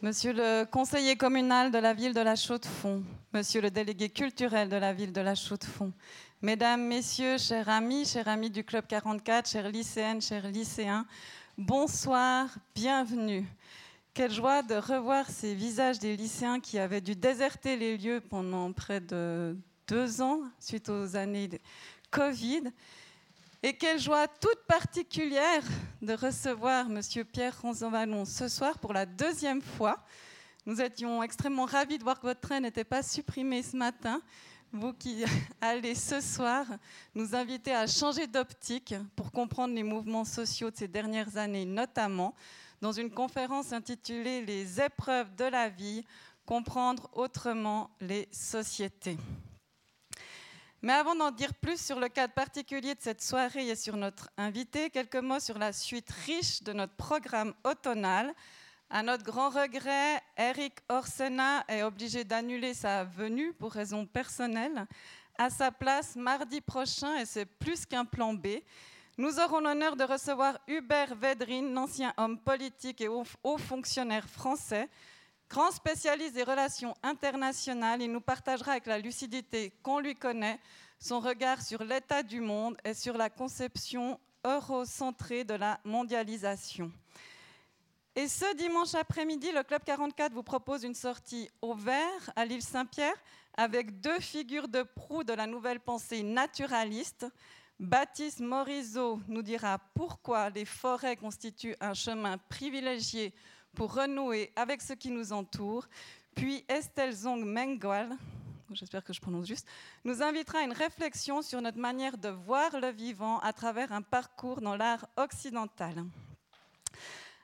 Monsieur le conseiller communal de la ville de la Chaux-de-Fonds, Monsieur le délégué culturel de la ville de la Chaux-de-Fonds, Mesdames, Messieurs, chers amis, chers amis du Club 44, chers lycéennes, chers lycéens, bonsoir, bienvenue. Quelle joie de revoir ces visages des lycéens qui avaient dû déserter les lieux pendant près de deux ans suite aux années de Covid. Et quelle joie toute particulière de recevoir Monsieur Pierre Ronzon-Vallon ce soir pour la deuxième fois. Nous étions extrêmement ravis de voir que votre train n'était pas supprimé ce matin. Vous qui allez ce soir nous inviter à changer d'optique pour comprendre les mouvements sociaux de ces dernières années, notamment dans une conférence intitulée Les épreuves de la vie, comprendre autrement les sociétés. Mais avant d'en dire plus sur le cadre particulier de cette soirée et sur notre invité, quelques mots sur la suite riche de notre programme automnal. À notre grand regret, Eric Orsena est obligé d'annuler sa venue pour raisons personnelles. À sa place, mardi prochain, et c'est plus qu'un plan B, nous aurons l'honneur de recevoir Hubert Védrine, ancien homme politique et haut fonctionnaire français, Grand spécialiste des relations internationales, il nous partagera avec la lucidité qu'on lui connaît son regard sur l'état du monde et sur la conception eurocentrée de la mondialisation. Et ce dimanche après-midi, le Club 44 vous propose une sortie au vert à l'île Saint-Pierre avec deux figures de proue de la nouvelle pensée naturaliste. Baptiste Morisot nous dira pourquoi les forêts constituent un chemin privilégié pour renouer avec ce qui nous entoure. Puis Estelle Zong Mengwal, j'espère que je prononce juste, nous invitera à une réflexion sur notre manière de voir le vivant à travers un parcours dans l'art occidental.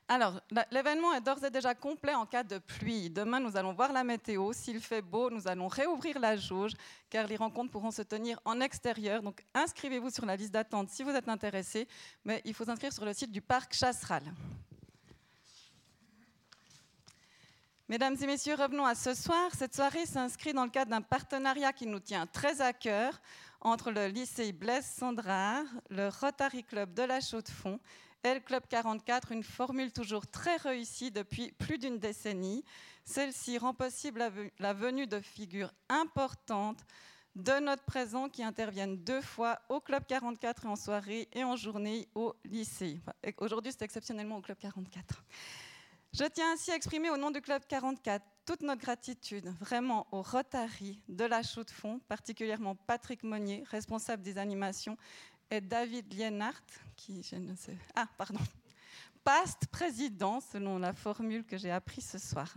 Alors, l'événement est d'ores et déjà complet en cas de pluie. Demain, nous allons voir la météo. S'il fait beau, nous allons réouvrir la jauge, car les rencontres pourront se tenir en extérieur. Donc, inscrivez-vous sur la liste d'attente si vous êtes intéressé, mais il faut s'inscrire sur le site du parc Chasseral. Mesdames et messieurs, revenons à ce soir. Cette soirée s'inscrit dans le cadre d'un partenariat qui nous tient très à cœur entre le lycée Blaise Sandrard, le Rotary Club de la Chaux-de-Fonds et le Club 44, une formule toujours très réussie depuis plus d'une décennie. Celle-ci rend possible la venue de figures importantes de notre présent qui interviennent deux fois au Club 44 et en soirée et en journée au lycée. Aujourd'hui, c'est exceptionnellement au Club 44. Je tiens ainsi à exprimer au nom du Club 44 toute notre gratitude vraiment au Rotary de la Chaux-de-Fonds, particulièrement Patrick Monnier, responsable des animations, et David Lienhardt, qui, je ne ah, pardon, past président, selon la formule que j'ai apprise ce soir.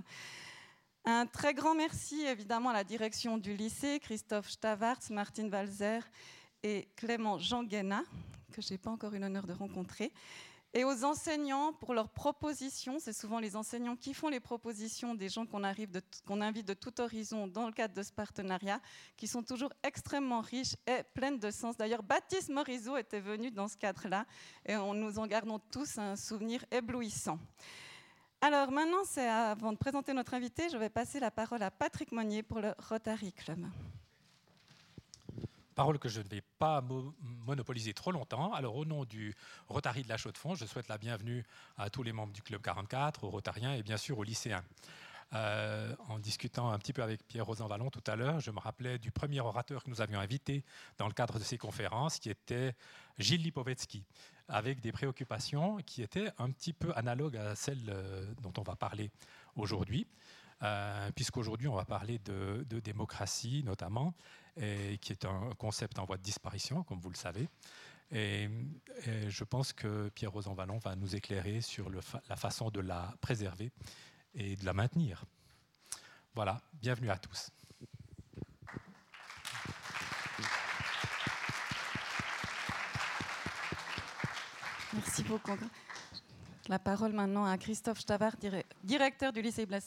Un très grand merci évidemment à la direction du lycée, Christophe Stavartz, Martine Walzer et Clément Jean que je n'ai pas encore eu l'honneur de rencontrer, et aux enseignants pour leurs propositions. C'est souvent les enseignants qui font les propositions des gens qu'on invite de tout horizon dans le cadre de ce partenariat, qui sont toujours extrêmement riches et pleines de sens. D'ailleurs, Baptiste Morisot était venu dans ce cadre-là et on, nous en gardons tous un souvenir éblouissant. Alors maintenant, avant de présenter notre invité, je vais passer la parole à Patrick Monnier pour le Rotary Club parole que je ne vais pas monopoliser trop longtemps. Alors, au nom du Rotary de la Chaux-de-Fonds, je souhaite la bienvenue à tous les membres du Club 44, aux Rotariens et bien sûr aux lycéens. Euh, en discutant un petit peu avec Pierre Rosan Vallon tout à l'heure, je me rappelais du premier orateur que nous avions invité dans le cadre de ces conférences, qui était Gilles Lipovetsky, avec des préoccupations qui étaient un petit peu analogues à celles euh, dont on va parler aujourd'hui. Euh, puisqu'aujourd'hui on va parler de, démocratie notamment, qui est un concept en voie de disparition, comme vous le savez. Et, je pense que Pierre Rosan Vallon va nous éclairer sur la façon de la préserver et de la maintenir. Voilà, bienvenue à tous. Merci beaucoup. La parole maintenant à Christophe Stavard, directeur du lycée Blaise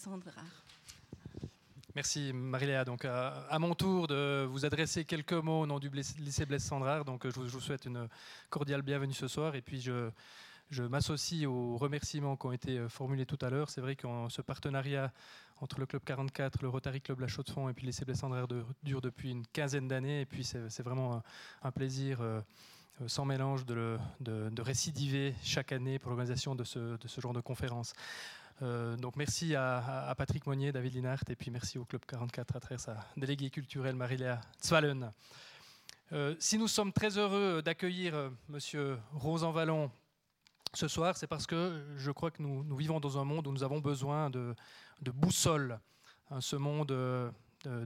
Merci Marie-Léa. Donc à, mon tour de vous adresser quelques mots au nom du lycée Blaise Sandrard. Donc je vous, souhaite une cordiale bienvenue ce soir et puis je, m'associe aux remerciements qui ont été formulés tout à l'heure. C'est vrai que ce partenariat entre le Club 44, le Rotary Club La Chaux-de-Fonds et puis le lycée Blaise Sandrard dure depuis une quinzaine d'années et puis c'est vraiment un, plaisir. Euh, euh, sans mélange de, récidiver chaque année pour l'organisation de ce, genre de conférence. donc merci à, Patrick Monnier, David Linhart, et puis merci au Club 44 à travers sa déléguée culturelle Mariléa Zwallen. si nous sommes très heureux d'accueillir Monsieur Rosan Vallon ce soir, c'est parce que je crois que nous, vivons dans un monde où nous avons besoin de, de boussole. Hein, ce monde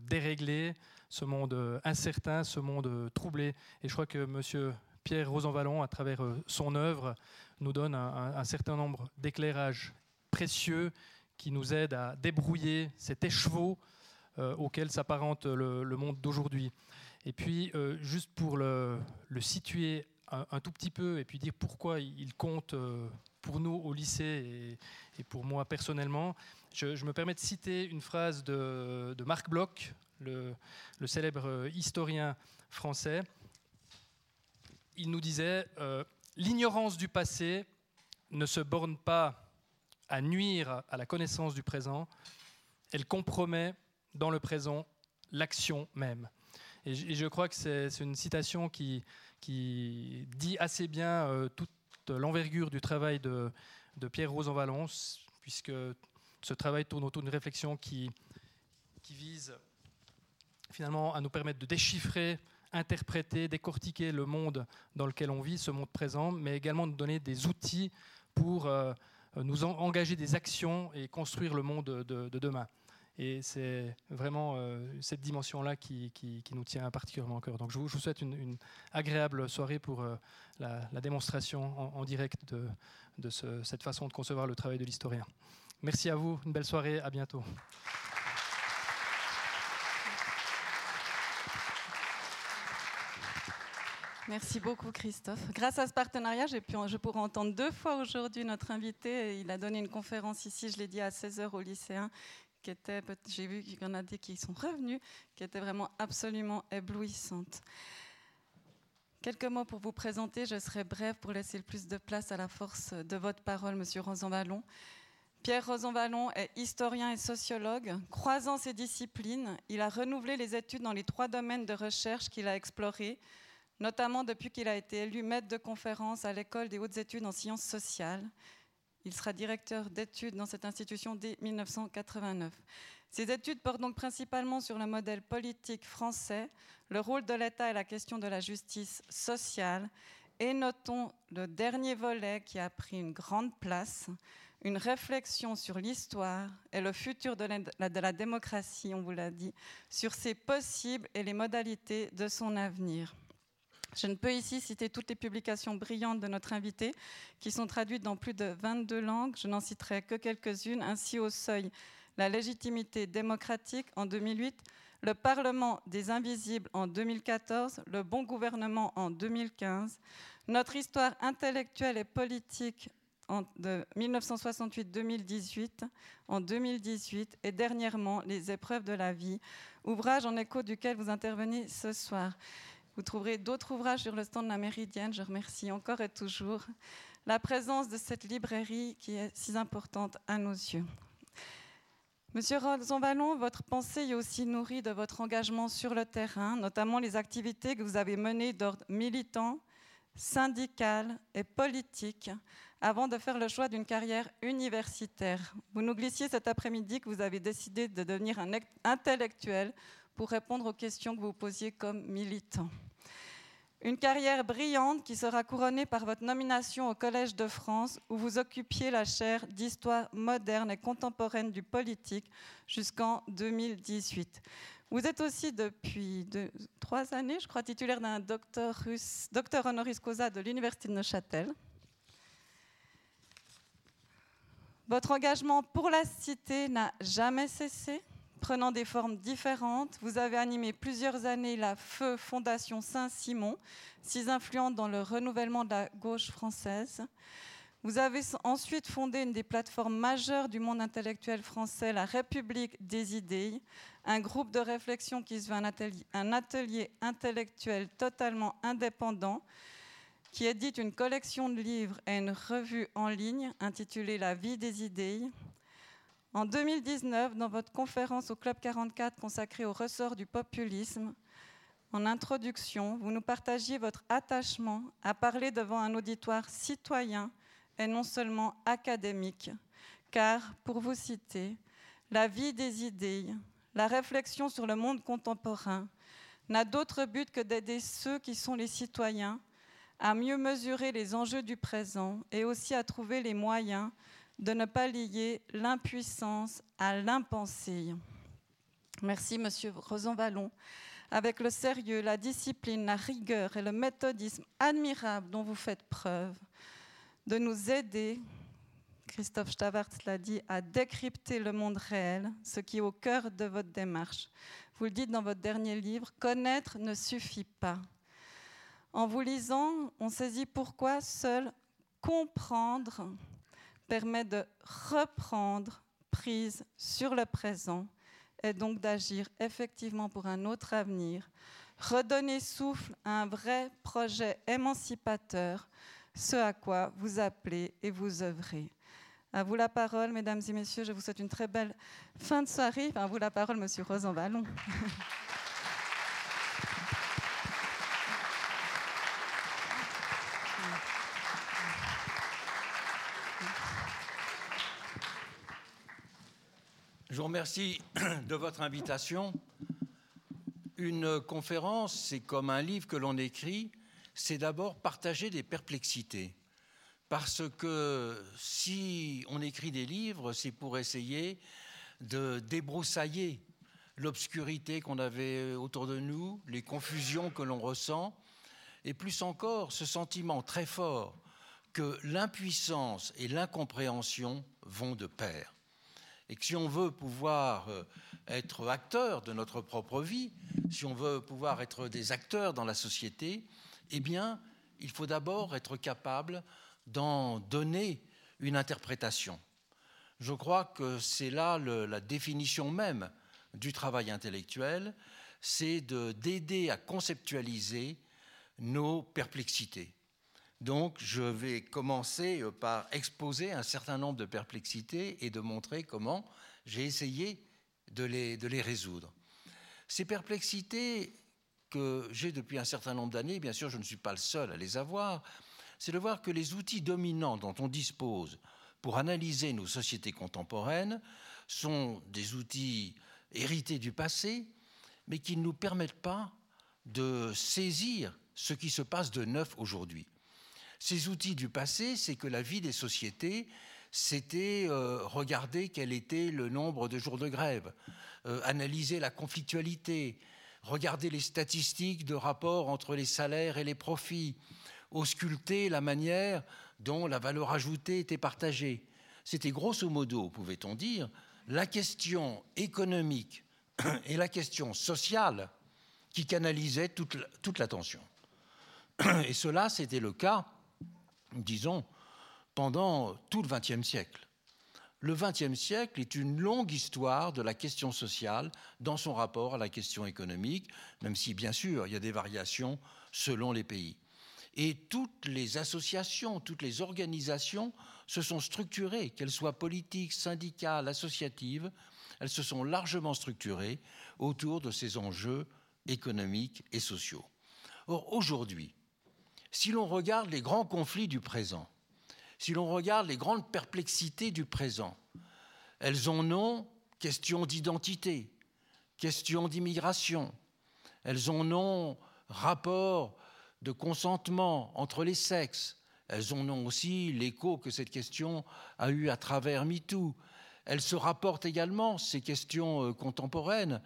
déréglé, ce monde incertain, ce monde troublé. Et je crois que M. Pierre Rosanvallon, à travers euh, son œuvre, nous donne un, certain nombre d'éclairages précieux qui nous aident à débrouiller cet écheveau euh, auquel s'apparente le, monde d'aujourd'hui. Et puis, euh, juste pour le, situer un, tout petit peu et puis dire pourquoi il compte pour nous au lycée et, pour moi personnellement, je, me permets de citer une phrase de, Marc Bloch, le, célèbre historien français. Il nous disait euh, L'ignorance du passé ne se borne pas à nuire à la connaissance du présent, elle compromet dans le présent l'action même. Et je, crois que c'est une citation qui, qui, dit assez bien euh, toute l'envergure du travail de, de Pierre Rosanvallon, puisque ce travail tourne autour d'une réflexion qui, qui vise finalement à nous permettre de déchiffrer, interpréter, décortiquer le monde dans lequel on vit, ce monde présent, mais également de donner des outils pour euh, nous engager des actions et construire le monde de, demain. Et c'est vraiment euh, cette dimension-là qui, nous tient particulièrement à cœur. Donc je vous, souhaite une, agréable soirée pour euh, la, démonstration en, direct de cette façon de concevoir le travail de l'historien. Merci à vous, une belle soirée, à bientôt. Merci beaucoup Christophe. Grâce à ce partenariat, j'ai pu, je pourrais entendre deux fois aujourd'hui notre invité. Il a donné une conférence ici, je l'ai dit, à 16h aux lycéens, qui était, j'ai vu qu'il y en a des qui sont revenus, qui était vraiment absolument éblouissante. Quelques mots pour vous présenter, je serai brève pour laisser le plus de place à la force de votre parole, Monsieur Rosanvallon. Pierre Rosanvallon est historien et sociologue. Croisant ses disciplines, il a renouvelé les études dans les trois domaines de recherche qu'il a explorés, notamment depuis qu'il a été élu maître de conférence à l'École des hautes études en sciences sociales. Il sera directeur d'études dans cette institution dès 1989. Ses études portent donc principalement sur le modèle politique français, le rôle de l'État et la question de la justice sociale. Et notons le dernier volet qui a pris une grande place, une réflexion sur l'histoire et le futur de la, de la démocratie, on vous l'a dit, sur ses possibles et les modalités de son avenir. Je ne peux ici citer toutes les publications brillantes de notre invité, qui sont traduites dans plus de 22 langues. Je n'en citerai que quelques-unes. Ainsi, au seuil, La légitimité démocratique en 2008, Le Parlement des invisibles en 2014, Le bon gouvernement en 2015, Notre histoire intellectuelle et politique de 1968-2018, en 2018 et dernièrement Les épreuves de la vie, ouvrage en écho duquel vous intervenez ce soir. Vous trouverez d'autres ouvrages sur le stand de la Méridienne. Je remercie encore et toujours la présence de cette librairie qui est si importante à nos yeux. Monsieur Vallon, votre pensée est aussi nourrie de votre engagement sur le terrain, notamment les activités que vous avez menées d'ordre militant, syndical et politique avant de faire le choix d'une carrière universitaire. Vous nous glissiez cet après-midi que vous avez décidé de devenir un intellectuel pour répondre aux questions que vous posiez comme militant. Une carrière brillante qui sera couronnée par votre nomination au Collège de France, où vous occupiez la chaire d'histoire moderne et contemporaine du politique jusqu'en 2018. Vous êtes aussi depuis trois années, je crois, titulaire d'un docteur, honoris causa de l'Université de Neuchâtel. Votre engagement pour la cité n'a jamais cessé, prenant des formes différentes. Vous avez animé plusieurs années la Feu Fondation Saint-Simon, si influente dans le renouvellement de la gauche française. Vous avez ensuite fondé une des plateformes majeures du monde intellectuel français, la République des idées, un groupe de réflexion qui se veut un atelier, un atelier intellectuel totalement indépendant qui édite une collection de livres et une revue en ligne intitulée La vie des idées. En 2019, dans votre conférence au Club 44 consacrée au ressort du populisme, en introduction, vous nous partagiez votre attachement à parler devant un auditoire citoyen et non seulement académique, Car, pour vous citer, la vie des idées, la réflexion sur le monde contemporain n'a d'autre but que d'aider ceux qui sont les citoyens à mieux mesurer les enjeux du présent et aussi à trouver les moyens de ne pas lier l'impuissance à l'impensé. Merci, Monsieur Rosanvallon. Avec le sérieux, la discipline, la rigueur et le méthodisme admirable dont vous faites preuve, de nous aider, Christophe Stavart l'a dit, à décrypter le monde réel, ce qui est au cœur de votre démarche. Vous le dites dans votre dernier livre, connaître ne suffit pas. En vous lisant, on saisit pourquoi seul comprendre permet de reprendre prise sur le présent et donc d'agir effectivement pour un autre avenir, redonner souffle à un vrai projet émancipateur, ce à quoi vous appelez et vous œuvrez. À vous la parole, mesdames et messieurs. Je vous souhaite une très belle fin de soirée. à vous la parole, monsieur Rosanvallon. vous remercie de votre invitation. Une conférence, c'est comme un livre que l'on écrit, c'est d'abord partager des perplexités. Parce que si on écrit des livres, c'est pour essayer de débroussailler l'obscurité qu'on avait autour de nous, les confusions que l'on ressent, et plus encore ce sentiment très fort que l'impuissance et l'incompréhension vont de pair et que si on veut pouvoir euh, être acteur de notre propre vie, si on veut pouvoir être des acteurs dans la société, eh bien, il faut d'abord être capable d'en donner une interprétation. Je crois que c'est là la définition même du travail intellectuel, c'est d'aider à conceptualiser nos perplexités. Donc, je vais commencer euh, par exposer un certain nombre de perplexités et de montrer comment j'ai essayé de les, de les résoudre. Ces perplexités que j'ai depuis un certain nombre d'années, bien sûr, je ne suis pas le seul à les avoir, c'est de voir que les outils dominants dont on dispose pour analyser nos sociétés contemporaines sont des outils hérités du passé, mais qui ne nous permettent pas de saisir ce qui se passe de neuf aujourd'hui. Ces outils du passé, c'est que la vie des sociétés, c'était euh, regarder quel était le nombre de jours de grève, euh, analyser la conflictualité, regarder les statistiques de rapport entre les salaires et les profits, ausculter la manière dont la valeur ajoutée était partagée. C'était grosso modo, pouvait-on dire, la question économique et la question sociale qui canalisaient toute l'attention. Et cela, c'était le cas disons, pendant tout le XXe siècle. Le XXe siècle est une longue histoire de la question sociale dans son rapport à la question économique, même si, bien sûr, il y a des variations selon les pays. Et toutes les associations, toutes les organisations se sont structurées, qu'elles soient politiques, syndicales, associatives, elles se sont largement structurées autour de ces enjeux économiques et sociaux. Or, aujourd'hui, si l'on regarde les grands conflits du présent, si l'on regarde les grandes perplexités du présent, elles ont nom question d'identité, question d'immigration, elles ont nom rapport de consentement entre les sexes, elles ont nom aussi l'écho que cette question a eu à travers MeToo. Elles se rapportent également, ces questions euh, contemporaines,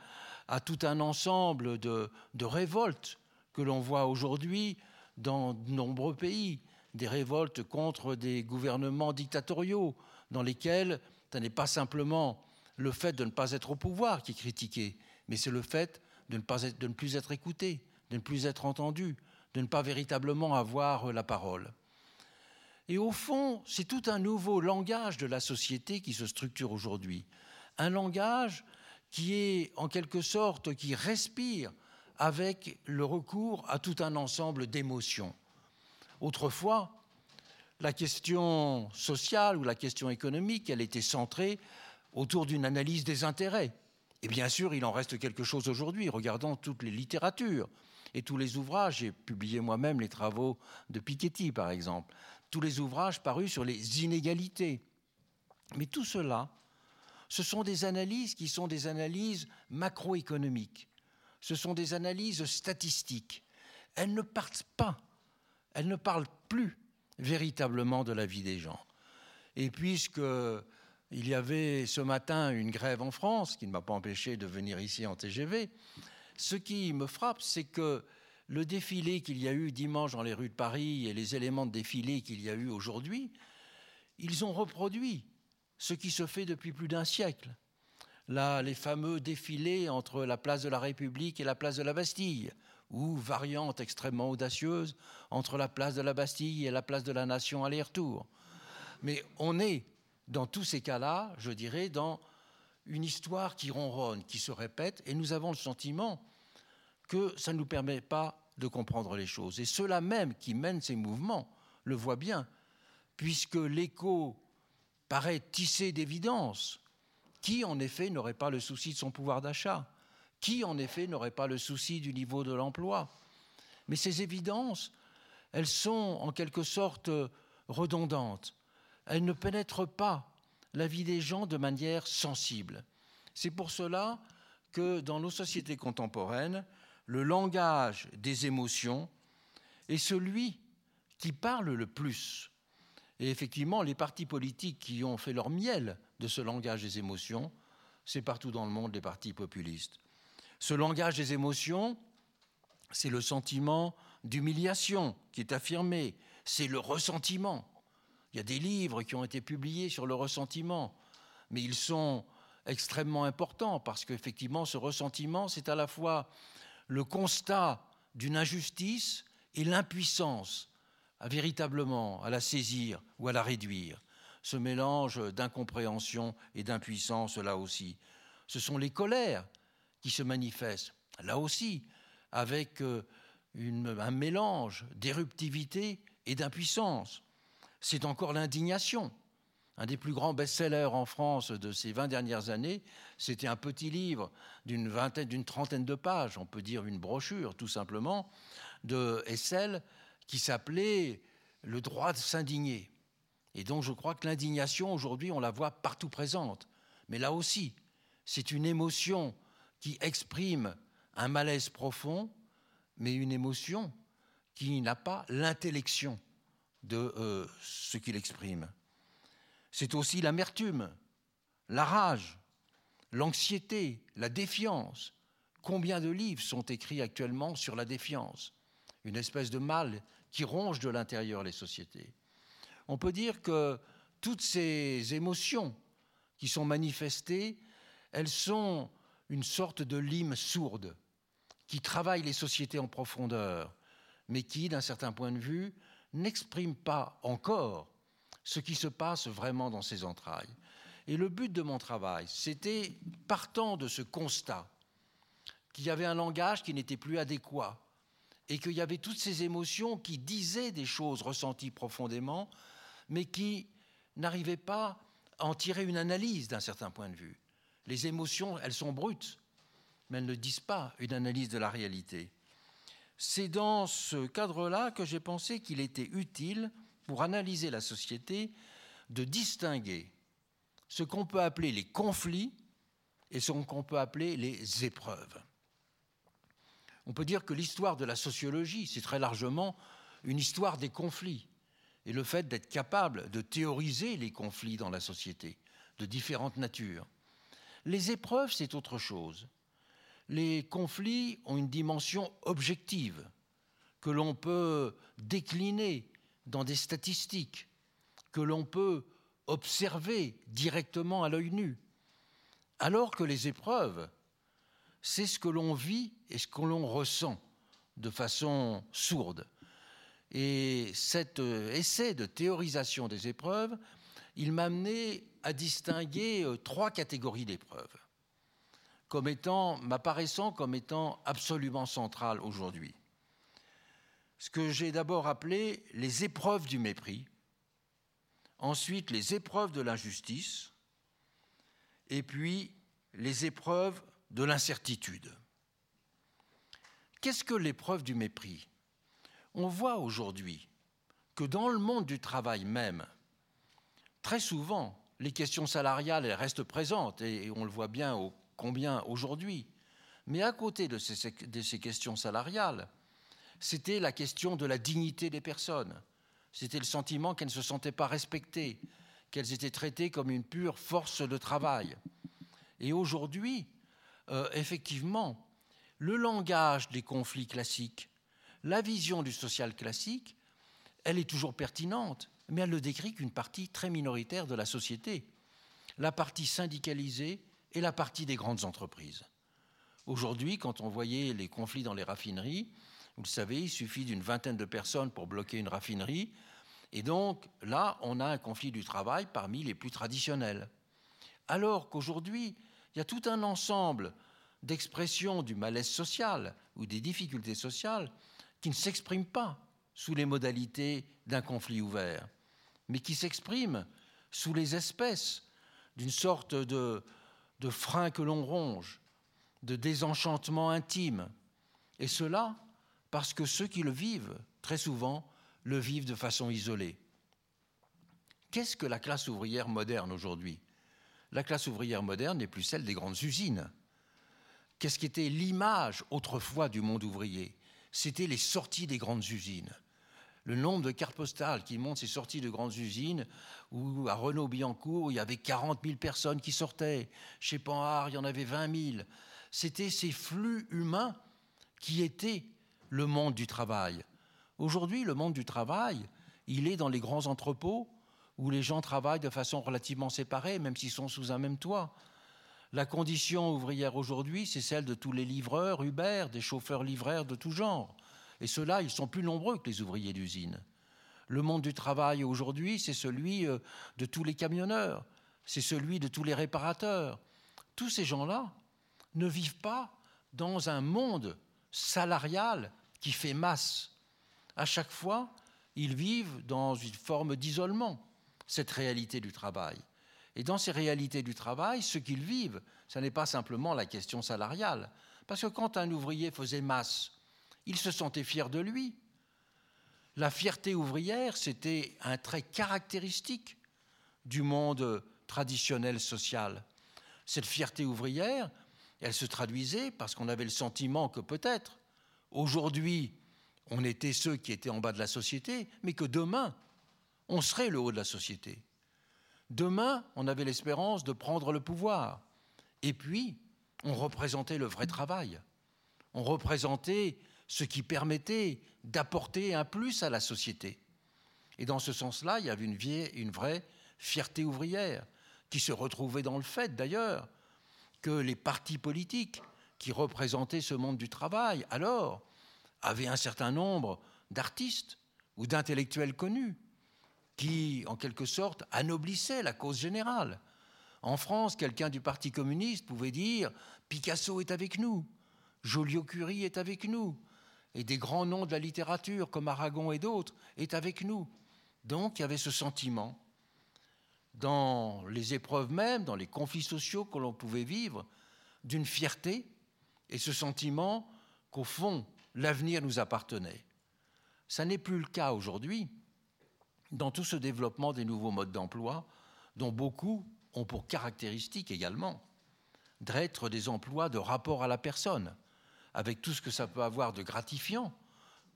à tout un ensemble de, de révoltes que l'on voit aujourd'hui dans de nombreux pays, des révoltes contre des gouvernements dictatoriaux, dans lesquels ce n'est pas simplement le fait de ne pas être au pouvoir qui est critiqué, mais c'est le fait de ne, pas de ne plus être écouté, de ne plus être entendu, de ne pas véritablement avoir la parole. Et au fond, c'est tout un nouveau langage de la société qui se structure aujourd'hui. Un langage qui est en quelque sorte, qui respire avec le recours à tout un ensemble d'émotions. Autrefois, la question sociale ou la question économique, elle était centrée autour d'une analyse des intérêts. Et bien sûr, il en reste quelque chose aujourd'hui, regardant toutes les littératures et tous les ouvrages. J'ai publié moi-même les travaux de Piketty, par exemple. Tous les ouvrages parus sur les inégalités. Mais tout cela, ce sont des analyses qui sont des analyses macroéconomiques, ce sont des analyses statistiques. Elles ne partent pas, elles ne parlent plus véritablement de la vie des gens. Et puisque il y avait ce matin une grève en France, qui ne m'a pas empêché de venir ici en TGV, ce qui me frappe, c'est que le défilé qu'il y a eu dimanche dans les rues de Paris et les éléments de défilé qu'il y a eu aujourd'hui, ils ont reproduit ce qui se fait depuis plus d'un siècle. Là, les fameux défilés entre la place de la République et la place de la Bastille, ou variantes extrêmement audacieuses entre la place de la Bastille et la place de la Nation aller-retour. Mais on est, dans tous ces cas-là, je dirais, dans une histoire qui ronronne, qui se répète, et nous avons le sentiment que ça ne nous permet pas de comprendre les choses. Et ceux-là même qui mènent ces mouvements le voient bien, puisque l'écho paraît tissé d'évidence. Qui, en effet, n'aurait pas le souci de son pouvoir d'achat? Qui, en effet, n'aurait pas le souci du niveau de l'emploi? Mais ces évidences, elles sont en quelque sorte redondantes. Elles ne pénètrent pas la vie des gens de manière sensible. C'est pour cela que dans nos sociétés contemporaines, le langage des émotions est celui qui parle le plus. Et effectivement, les partis politiques qui ont fait leur miel de ce langage des émotions, c'est partout dans le monde les partis populistes. Ce langage des émotions, c'est le sentiment d'humiliation qui est affirmé, c'est le ressentiment. Il y a des livres qui ont été publiés sur le ressentiment, mais ils sont extrêmement importants parce qu'effectivement, ce ressentiment, c'est à la fois le constat d'une injustice et l'impuissance à véritablement à la saisir ou à la réduire. Ce mélange d'incompréhension et d'impuissance, là aussi. Ce sont les colères qui se manifestent, là aussi, avec euh, un mélange d'éruptivité et d'impuissance. C'est encore l'indignation. Un des plus grands best-sellers en France de ces 20 dernières années, c'était un petit livre d'une vingtaine, d'une trentaine de pages, on peut dire une brochure tout simplement, de Hessel qui s'appelait Le droit de s'indigner. Et donc je crois que l'indignation aujourd'hui, on la voit partout présente. Mais là aussi, c'est une émotion qui exprime un malaise profond, mais une émotion qui n'a pas l'intellection de euh, ce qu'il exprime. C'est aussi l'amertume, la rage, l'anxiété, la défiance. Combien de livres sont écrits actuellement sur la défiance? Une espèce de mal qui ronge de l'intérieur les sociétés. On peut dire que toutes ces émotions qui sont manifestées, elles sont une sorte de lime sourde qui travaille les sociétés en profondeur, mais qui, d'un certain point de vue, n'exprime pas encore ce qui se passe vraiment dans ses entrailles. Et le but de mon travail, c'était, partant de ce constat, qu'il y avait un langage qui n'était plus adéquat, et qu'il y avait toutes ces émotions qui disaient des choses ressenties profondément, mais qui n'arrivaient pas à en tirer une analyse d'un certain point de vue. Les émotions, elles sont brutes, mais elles ne disent pas une analyse de la réalité. C'est dans ce cadre-là que j'ai pensé qu'il était utile pour analyser la société, de distinguer ce qu'on peut appeler les conflits et ce qu'on peut appeler les épreuves. On peut dire que l'histoire de la sociologie, c'est très largement une histoire des conflits et le fait d'être capable de théoriser les conflits dans la société de différentes natures. Les épreuves, c'est autre chose. Les conflits ont une dimension objective que l'on peut décliner dans des statistiques que l'on peut observer directement à l'œil nu, alors que les épreuves, c'est ce que l'on vit et ce que l'on ressent de façon sourde. Et cet euh, essai de théorisation des épreuves, il m'a amené à distinguer euh, trois catégories d'épreuves, comme étant, m'apparaissant comme étant absolument centrales aujourd'hui ce que j'ai d'abord appelé les épreuves du mépris, ensuite les épreuves de l'injustice, et puis les épreuves de l'incertitude. Qu'est-ce que l'épreuve du mépris? On voit aujourd'hui que dans le monde du travail même, très souvent, les questions salariales, restent présentes, et on le voit bien combien aujourd'hui. Mais à côté de ces, de ces questions salariales, c'était la question de la dignité des personnes. C'était le sentiment qu'elles ne se sentaient pas respectées, qu'elles étaient traitées comme une pure force de travail. Et aujourd'hui, euh, effectivement, le langage des conflits classiques, la vision du social classique, elle est toujours pertinente, mais elle ne décrit qu'une partie très minoritaire de la société, la partie syndicalisée et la partie des grandes entreprises. Aujourd'hui, quand on voyait les conflits dans les raffineries, vous le savez, il suffit d'une vingtaine de personnes pour bloquer une raffinerie. Et donc là, on a un conflit du travail parmi les plus traditionnels. Alors qu'aujourd'hui, il y a tout un ensemble d'expressions du malaise social ou des difficultés sociales qui ne s'expriment pas sous les modalités d'un conflit ouvert, mais qui s'expriment sous les espèces d'une sorte de, de frein que l'on ronge, de désenchantement intime. Et cela parce que ceux qui le vivent, très souvent, le vivent de façon isolée. Qu'est-ce que la classe ouvrière moderne aujourd'hui? La classe ouvrière moderne n'est plus celle des grandes usines. Qu'est-ce qui était l'image autrefois du monde ouvrier? C'était les sorties des grandes usines. Le nombre de cartes postales qui montrent ces sorties de grandes usines, où à Renault-Billancourt, il y avait 40 000 personnes qui sortaient. Chez Panhard, il y en avait 20 000. C'était ces flux humains qui étaient le monde du travail. Aujourd'hui, le monde du travail, il est dans les grands entrepôts où les gens travaillent de façon relativement séparée, même s'ils sont sous un même toit. La condition ouvrière aujourd'hui, c'est celle de tous les livreurs Uber, des chauffeurs livraires de tout genre. Et ceux-là, ils sont plus nombreux que les ouvriers d'usine. Le monde du travail aujourd'hui, c'est celui euh, de tous les camionneurs, c'est celui de tous les réparateurs. Tous ces gens-là ne vivent pas dans un monde salarial qui fait masse. À chaque fois, ils vivent dans une forme d'isolement, cette réalité du travail. Et dans ces réalités du travail, ce qu'ils vivent, ce n'est pas simplement la question salariale. Parce que quand un ouvrier faisait masse, il se sentait fier de lui. La fierté ouvrière, c'était un trait caractéristique du monde traditionnel social. Cette fierté ouvrière, elle se traduisait parce qu'on avait le sentiment que peut-être, aujourd'hui, on était ceux qui étaient en bas de la société, mais que demain, on serait le haut de la société. Demain, on avait l'espérance de prendre le pouvoir. Et puis, on représentait le vrai travail. On représentait ce qui permettait d'apporter un plus à la société. Et dans ce sens-là, il y avait une, vraie fierté ouvrière, qui se retrouvait dans le fait, d'ailleurs, que les partis politiques qui représentaient ce monde du travail, alors, avaient un certain nombre d'artistes ou d'intellectuels connus qui, en quelque sorte, anoblissaient la cause générale. En France, quelqu'un du Parti communiste pouvait dire Picasso est avec nous, Joliot-Curie est avec nous, et des grands noms de la littérature comme Aragon et d'autres est avec nous. Donc il y avait ce sentiment dans les épreuves même, dans les conflits sociaux que l'on pouvait vivre, d'une fierté et ce sentiment qu'au fond, l'avenir nous appartenait. Ça n'est plus le cas aujourd'hui dans tout ce développement des nouveaux modes d'emploi, dont beaucoup ont pour caractéristique également d'être des emplois de rapport à la personne, avec tout ce que ça peut avoir de gratifiant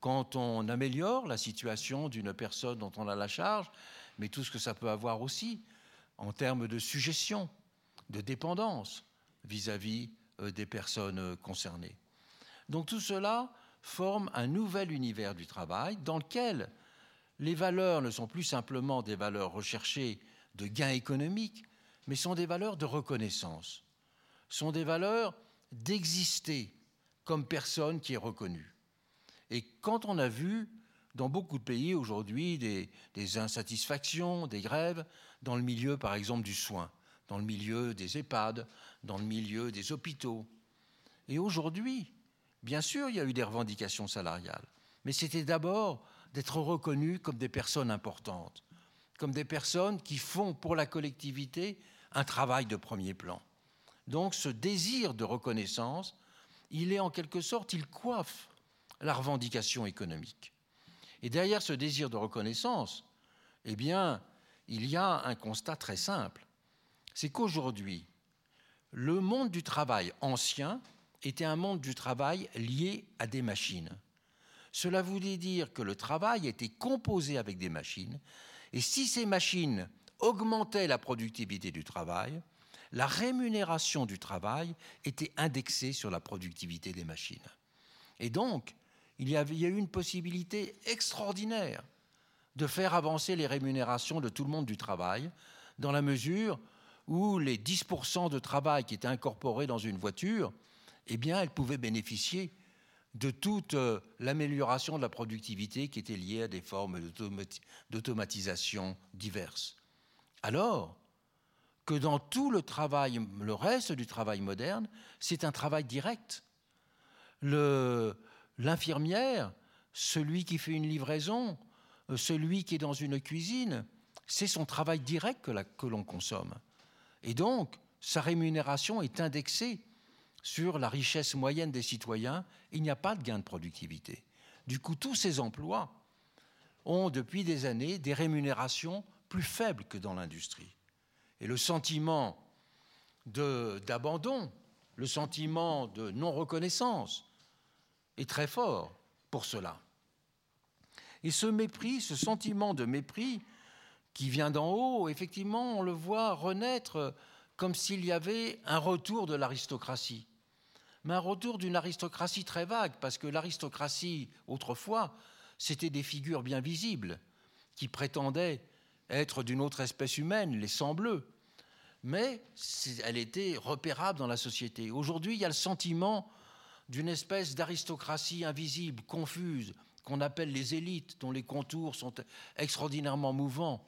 quand on améliore la situation d'une personne dont on a la charge, mais tout ce que ça peut avoir aussi en termes de suggestion, de dépendance vis-à-vis euh, des personnes euh, concernées. Donc tout cela forme un nouvel univers du travail dans lequel les valeurs ne sont plus simplement des valeurs recherchées de gains économiques, mais sont des valeurs de reconnaissance, sont des valeurs d'exister comme personne qui est reconnue. Et quand on a vu dans beaucoup de pays aujourd'hui des, insatisfactions, des grèves, dans le milieu par exemple du soin, dans le milieu des EHPAD, dans le milieu des hôpitaux. Et aujourd'hui, bien sûr, il y a eu des revendications salariales, mais c'était d'abord d'être reconnus comme des personnes importantes, comme des personnes qui font pour la collectivité un travail de premier plan. Donc ce désir de reconnaissance, il est en quelque sorte, il coiffe la revendication économique. Et derrière ce désir de reconnaissance, eh bien, il y a un constat très simple. c'est qu'aujourd'hui, le monde du travail ancien était un monde du travail lié à des machines. Cela voulait dire que le travail était composé avec des machines, et si ces machines augmentaient la productivité du travail, la rémunération du travail était indexée sur la productivité des machines. Et donc, il y, avait, a eu une possibilité extraordinaire de faire avancer les rémunérations de tout le monde du travail, dans la mesure où les 10% de travail qui étaient incorporés dans une voiture, eh bien, elles pouvaient bénéficier de toute euh, l'amélioration de la productivité qui était liée à des formes d'automatisation diverses. Alors que dans tout le travail, le reste du travail moderne, c'est un travail direct. L'infirmière, celui qui fait une livraison, euh, celui qui est dans une cuisine, c'est son travail direct que, que l'on consomme. Et donc, sa rémunération est indexée sur la richesse moyenne des citoyens. Il n'y a pas de gain de productivité. Du coup, tous ces emplois ont depuis des années des rémunérations plus faibles que dans l'industrie. Et le sentiment d'abandon, le sentiment de non-reconnaissance est très fort pour cela. Et ce mépris, ce sentiment de mépris qui vient d'en haut, effectivement, on le voit renaître comme s'il y avait un retour de l'aristocratie. Mais un retour d'une aristocratie très vague, parce que l'aristocratie, autrefois, c'était des figures bien visibles, qui prétendaient être d'une autre espèce humaine, les sangs-bleus. Mais elle était repérable dans la société. Aujourd'hui, il y a le sentiment d'une espèce d'aristocratie invisible, confuse, qu'on appelle les élites, dont les contours sont extraordinairement mouvants,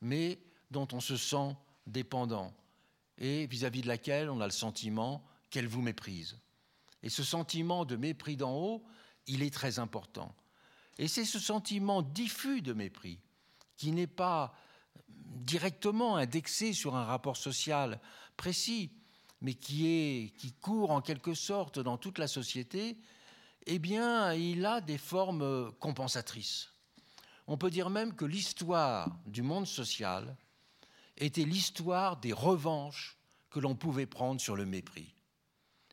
mais dont on se sent dépendant, et vis-à-vis de laquelle on a le sentiment qu'elle vous méprise. Et ce sentiment de mépris d'en haut, il est très important. Et c'est ce sentiment diffus de mépris, qui n'est pas directement indexé sur un rapport social précis, mais qui, est, qui court en quelque sorte dans toute la société, eh bien, il a des formes compensatrices. On peut dire même que l'histoire du monde social était l'histoire des revanches que l'on pouvait prendre sur le mépris.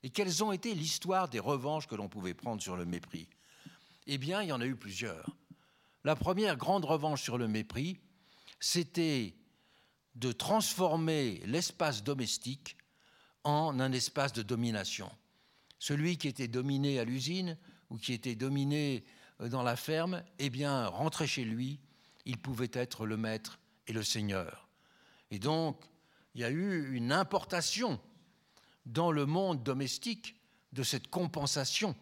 Et quelles ont été l'histoire des revanches que l'on pouvait prendre sur le mépris? Eh bien, il y en a eu plusieurs. La première grande revanche sur le mépris, c'était de transformer l'espace domestique en un espace de domination. Celui qui était dominé à l'usine ou qui était dominé euh, dans la ferme, eh bien, rentrer chez lui, il pouvait être le maître et le seigneur. Et donc, il y a eu une importation dans le monde domestique de cette compensation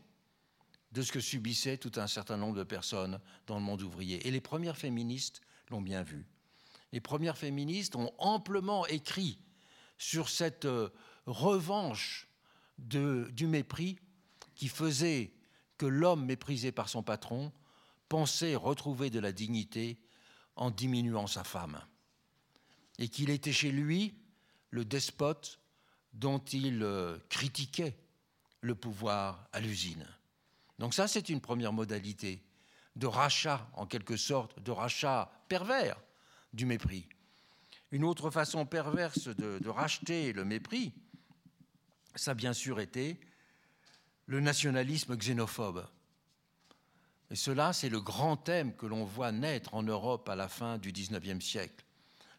de ce que subissait tout un certain nombre de personnes dans le monde ouvrier. Et les premières féministes l'ont bien vu. Les premières féministes ont amplement écrit sur cette euh, revanche du mépris qui faisait que l'homme méprisé par son patron pensait retrouver de la dignité en diminuant sa femme, et qu'il était chez lui le despote dont il euh, critiquait le pouvoir à l'usine. Donc ça, c'est une première modalité de rachat, en quelque sorte, de rachat pervers du mépris. Une autre façon perverse de, de racheter le mépris, ça a bien sûr été le nationalisme xénophobe. Et cela, c'est le grand thème que l'on voit naître en Europe à la fin du XIXe siècle.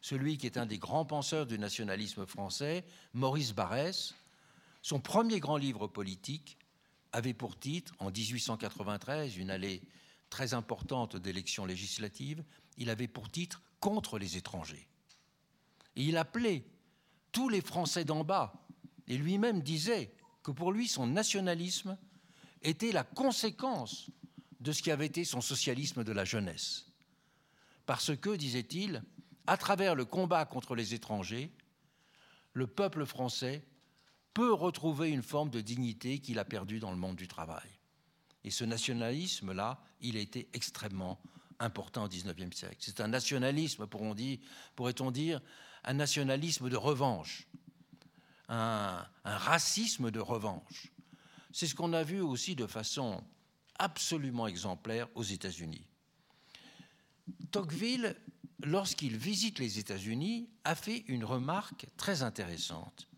Celui qui est un des grands penseurs du nationalisme français, Maurice Barrès, son premier grand livre politique avait pour titre, en 1893, une allée très importante d'élections législatives, il avait pour titre Contre les étrangers. Et il appelait tous les Français d'en bas, et lui-même disait que pour lui, son nationalisme était la conséquence de ce qui avait été son socialisme de la jeunesse. Parce que, disait-il, à travers le combat contre les étrangers, le peuple français peut retrouver une forme de dignité qu'il a perdue dans le monde du travail. Et ce nationalisme-là, il a été extrêmement important au XIXe siècle. C'est un nationalisme, pourrait-on dire, un nationalisme de revanche, un, racisme de revanche. C'est ce qu'on a vu aussi de façon absolument exemplaire aux États-Unis. Tocqueville lorsqu'il visite les États-Unis, a fait une remarque très intéressante.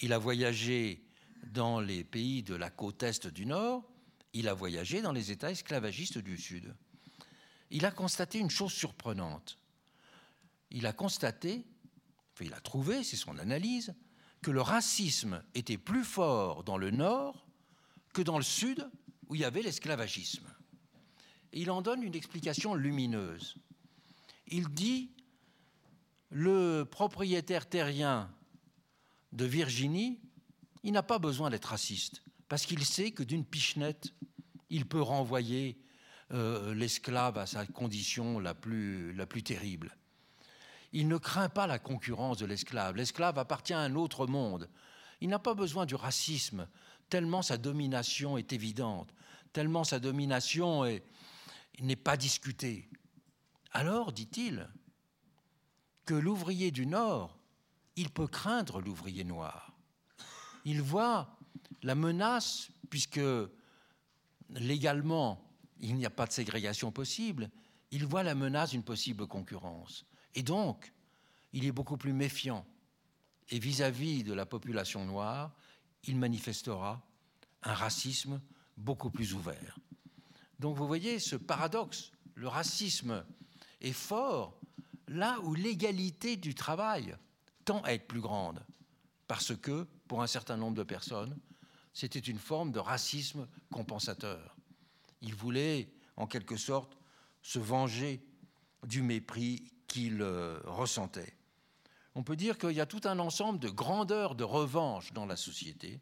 Il a voyagé dans les pays de la côte est du Nord, il a voyagé dans les États esclavagistes du Sud. Il a constaté une chose surprenante. Il a constaté, il a trouvé, c'est son analyse, que le racisme était plus fort dans le Nord que dans le Sud, où il y avait l'esclavagisme. Il en donne une explication lumineuse. Il dit le propriétaire terrien de Virginie, il n'a pas besoin d'être raciste, parce qu'il sait que d'une pichenette, il peut renvoyer euh, l'esclave à sa condition la plus, la plus terrible. Il ne craint pas la concurrence de l'esclave. L'esclave appartient à un autre monde. Il n'a pas besoin du racisme, tellement sa domination est évidente, tellement sa domination n'est pas discutée. Alors, dit-il, que l'ouvrier du Nord, il peut craindre l'ouvrier noir. Il voit la menace, puisque légalement, il n'y a pas de ségrégation possible, il voit la menace d'une possible concurrence. Et donc, il est beaucoup plus méfiant. Et vis-à-vis de la population noire, il manifestera un racisme beaucoup plus ouvert. Donc vous voyez ce paradoxe. Le racisme est fort là où l'égalité du travail tend à être plus grande. Parce que, pour un certain nombre de personnes, c'était une forme de racisme compensateur. Il voulait, en quelque sorte, se venger du mépris qu'il euh, ressentait. On peut dire qu'il y a tout un ensemble de grandeurs de revanche dans la société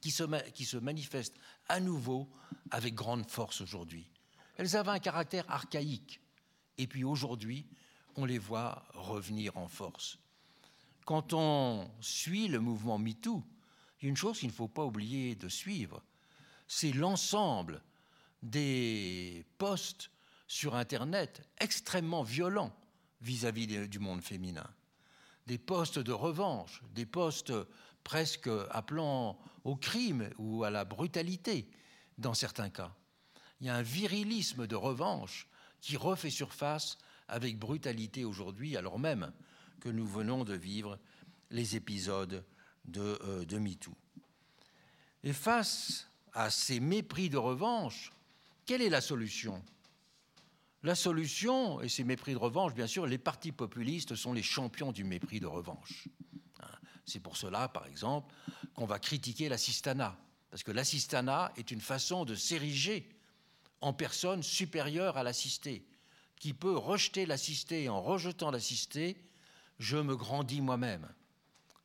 qui se, qui se manifestent à nouveau avec grande force aujourd'hui. Elles avaient un caractère archaïque, et puis aujourd'hui, on les voit revenir en force. Quand on suit le mouvement MeToo, il y a une chose qu'il ne faut pas oublier de suivre, c'est l'ensemble des postes sur Internet extrêmement violents vis-à-vis du monde féminin. Des postes de revanche, des postes presque appelant au crime ou à la brutalité dans certains cas. Il y a un virilisme de revanche qui refait surface avec brutalité aujourd'hui, alors même que nous venons de vivre les épisodes de, euh, de MeToo. Et face à ces mépris de revanche, quelle est la solution? La solution, et ces mépris de revanche, bien sûr, les partis populistes sont les champions du mépris de revanche. Hein, c'est pour cela, par exemple, qu'on va critiquer l'assistanat, parce que l'assistanat est une façon de s'ériger en personne supérieure à l'assisté, qui peut rejeter l'assisté en rejetant l'assisté, je me grandis moi-même.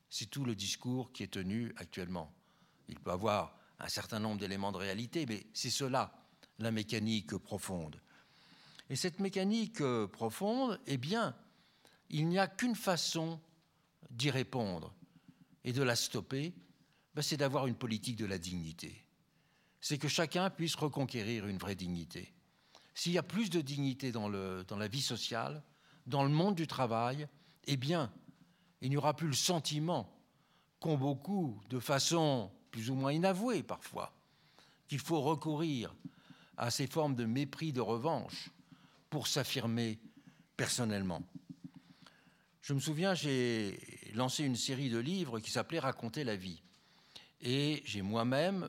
C'est tout le discours qui est tenu actuellement. Il peut avoir un certain nombre d'éléments de réalité, mais c'est cela, la mécanique profonde. Et cette mécanique profonde, eh bien, il n'y a qu'une façon d'y répondre et de la stopper, ben, c'est d'avoir une politique de la dignité. C'est que chacun puisse reconquérir une vraie dignité. S'il y a plus de dignité dans, dans la vie sociale, dans le monde du travail, eh bien, il n'y aura plus le sentiment qu'ont beaucoup, de façon plus ou moins inavouée parfois, qu'il faut recourir à ces formes de mépris, de revanche, pour s'affirmer personnellement. Je me souviens, j'ai lancé une série de livres qui s'appelait Raconter la vie. Et j'ai moi-même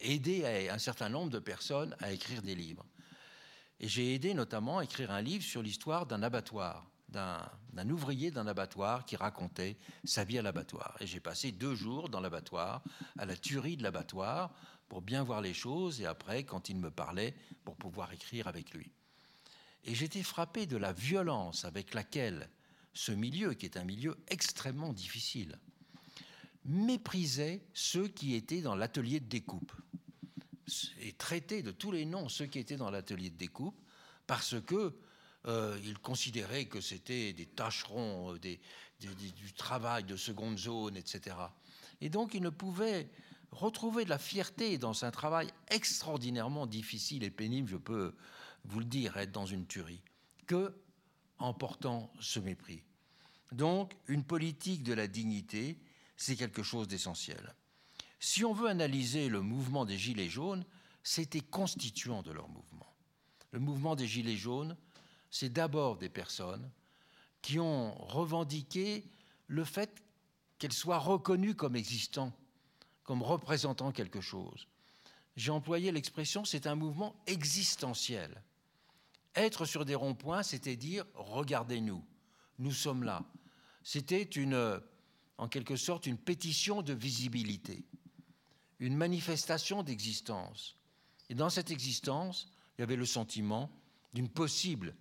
aidé un certain nombre de personnes à écrire des livres. Et j'ai aidé notamment à écrire un livre sur l'histoire d'un abattoir, d'un ouvrier d'un abattoir qui racontait sa vie à l'abattoir. Et j'ai passé deux jours dans l'abattoir, à la tuerie de l'abattoir, pour bien voir les choses, et après, quand il me parlait, pour pouvoir écrire avec lui. Et j'étais frappé de la violence avec laquelle ce milieu, qui est un milieu extrêmement difficile, méprisait ceux qui étaient dans l'atelier de découpe et traitait de tous les noms ceux qui étaient dans l'atelier de découpe parce que euh, il considérait que c'était des tâcherons, euh, du travail de seconde zone, etc. Et donc il ne pouvait retrouver de la fierté dans un travail extraordinairement difficile et pénible, je peux vous le dire, être dans une tuerie, que en portant ce mépris. Donc une politique de la dignité, c'est quelque chose d'essentiel. Si on veut analyser le mouvement des Gilets jaunes, c'était constituant de leur mouvement. Le mouvement des Gilets jaunes c'est d'abord des personnes qui ont revendiqué le fait qu'elles soient reconnues comme existant, comme représentant quelque chose. J'ai employé l'expression c'est un mouvement existentiel. Être sur des ronds-points, c'était dire regardez-nous, nous sommes là. C'était une, en quelque sorte, une pétition de visibilité, une manifestation d'existence. Et dans cette existence, il y avait le sentiment d'une possible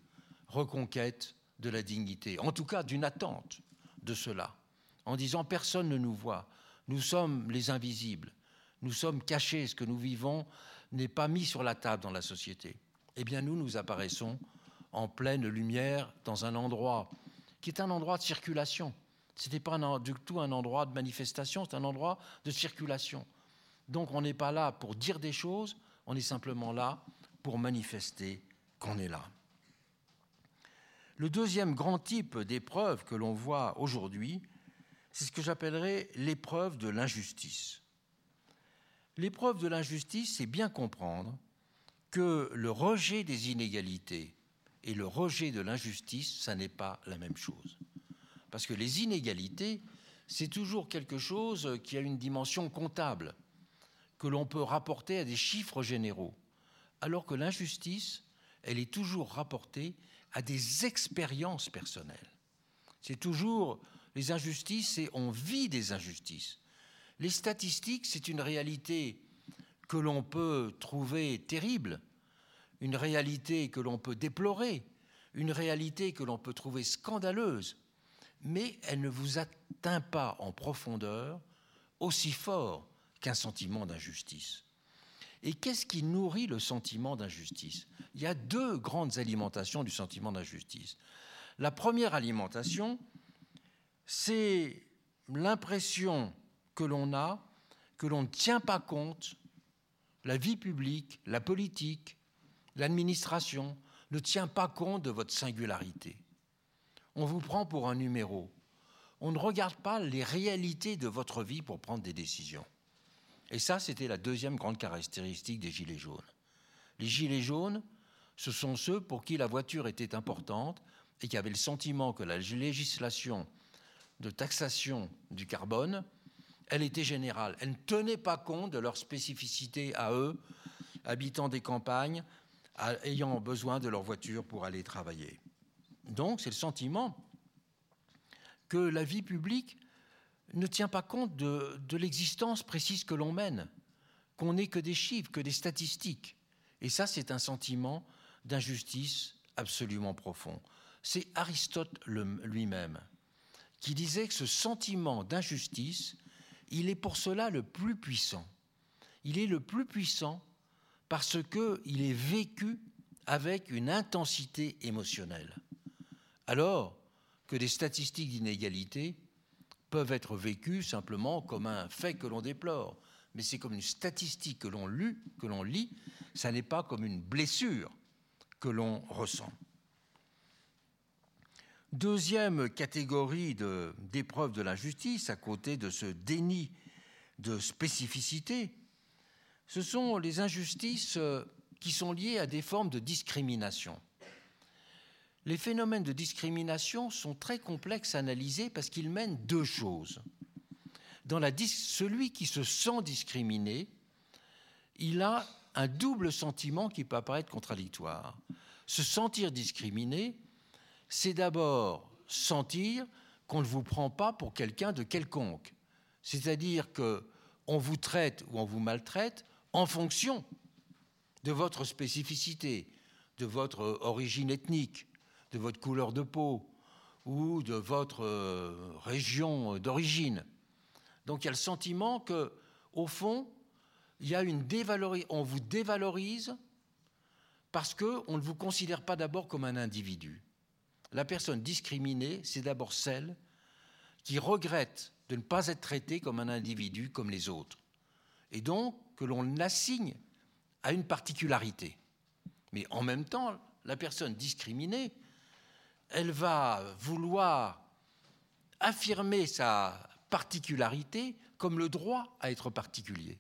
reconquête de la dignité, en tout cas d'une attente de cela, en disant personne ne nous voit, nous sommes les invisibles, nous sommes cachés, ce que nous vivons n'est pas mis sur la table dans la société. Eh bien nous, nous apparaissons en pleine lumière dans un endroit qui est un endroit de circulation. Ce n'était pas du tout un endroit de manifestation, c'est un endroit de circulation. Donc on n'est pas là pour dire des choses, on est simplement là pour manifester qu'on est là. Le deuxième grand type d'épreuve que l'on voit aujourd'hui, c'est ce que j'appellerais l'épreuve de l'injustice. L'épreuve de l'injustice, c'est bien comprendre que le rejet des inégalités et le rejet de l'injustice, ça n'est pas la même chose. Parce que les inégalités, c'est toujours quelque chose qui a une dimension comptable, que l'on peut rapporter à des chiffres généraux, alors que l'injustice, elle est toujours rapportée à des expériences personnelles. C'est toujours les injustices et on vit des injustices. Les statistiques, c'est une réalité que l'on peut trouver terrible, une réalité que l'on peut déplorer, une réalité que l'on peut trouver scandaleuse, mais elle ne vous atteint pas en profondeur aussi fort qu'un sentiment d'injustice. Et qu'est-ce qui nourrit le sentiment d'injustice? Il y a deux grandes alimentations du sentiment d'injustice. La première alimentation, c'est l'impression que l'on a que l'on ne tient pas compte, la vie publique, la politique, l'administration ne tient pas compte de votre singularité. On vous prend pour un numéro. On ne regarde pas les réalités de votre vie pour prendre des décisions. Et ça, c'était la deuxième grande caractéristique des Gilets jaunes. Les Gilets jaunes, ce sont ceux pour qui la voiture était importante et qui avaient le sentiment que la législation de taxation du carbone, elle était générale. Elle ne tenait pas compte de leur spécificité à eux, habitants des campagnes, ayant besoin de leur voiture pour aller travailler. Donc, c'est le sentiment que la vie publique ne tient pas compte de, l'existence précise que l'on mène, qu'on n'est que des chiffres, que des statistiques. Et ça, c'est un sentiment d'injustice absolument profond. C'est Aristote lui-même qui disait que ce sentiment d'injustice, il est pour cela le plus puissant. Il est le plus puissant parce qu'il est vécu avec une intensité émotionnelle. Alors que des statistiques d'inégalité peuvent être vécues simplement comme un fait que l'on déplore, mais c'est comme une statistique que l'on lit, que ça n'est pas comme une blessure que l'on ressent. Deuxième catégorie d'épreuves de, de l'injustice, à côté de ce déni de spécificité, ce sont les injustices euh, qui sont liées à des formes de discrimination. Les phénomènes de discrimination sont très complexes à analyser parce qu'ils mènent deux choses. Dans celui qui se sent discriminé, il a un double sentiment qui peut apparaître contradictoire. Se sentir discriminé, c'est d'abord sentir qu'on ne vous prend pas pour quelqu'un de quelconque. C'est-à-dire qu'on vous traite ou on vous maltraite en fonction de votre spécificité, de votre origine ethnique, de votre couleur de peau ou de votre euh, région d'origine. Donc il y a le sentiment que, au fond, il y a une. On vous dévalorise parce qu'on ne vous considère pas d'abord comme un individu. La personne discriminée, c'est d'abord celle qui regrette de ne pas être traitée comme un individu comme les autres. Et donc, que l'on l'assigne à une particularité. Mais en même temps, la personne discriminée, elle va vouloir affirmer sa particularité comme le droit à être particulier.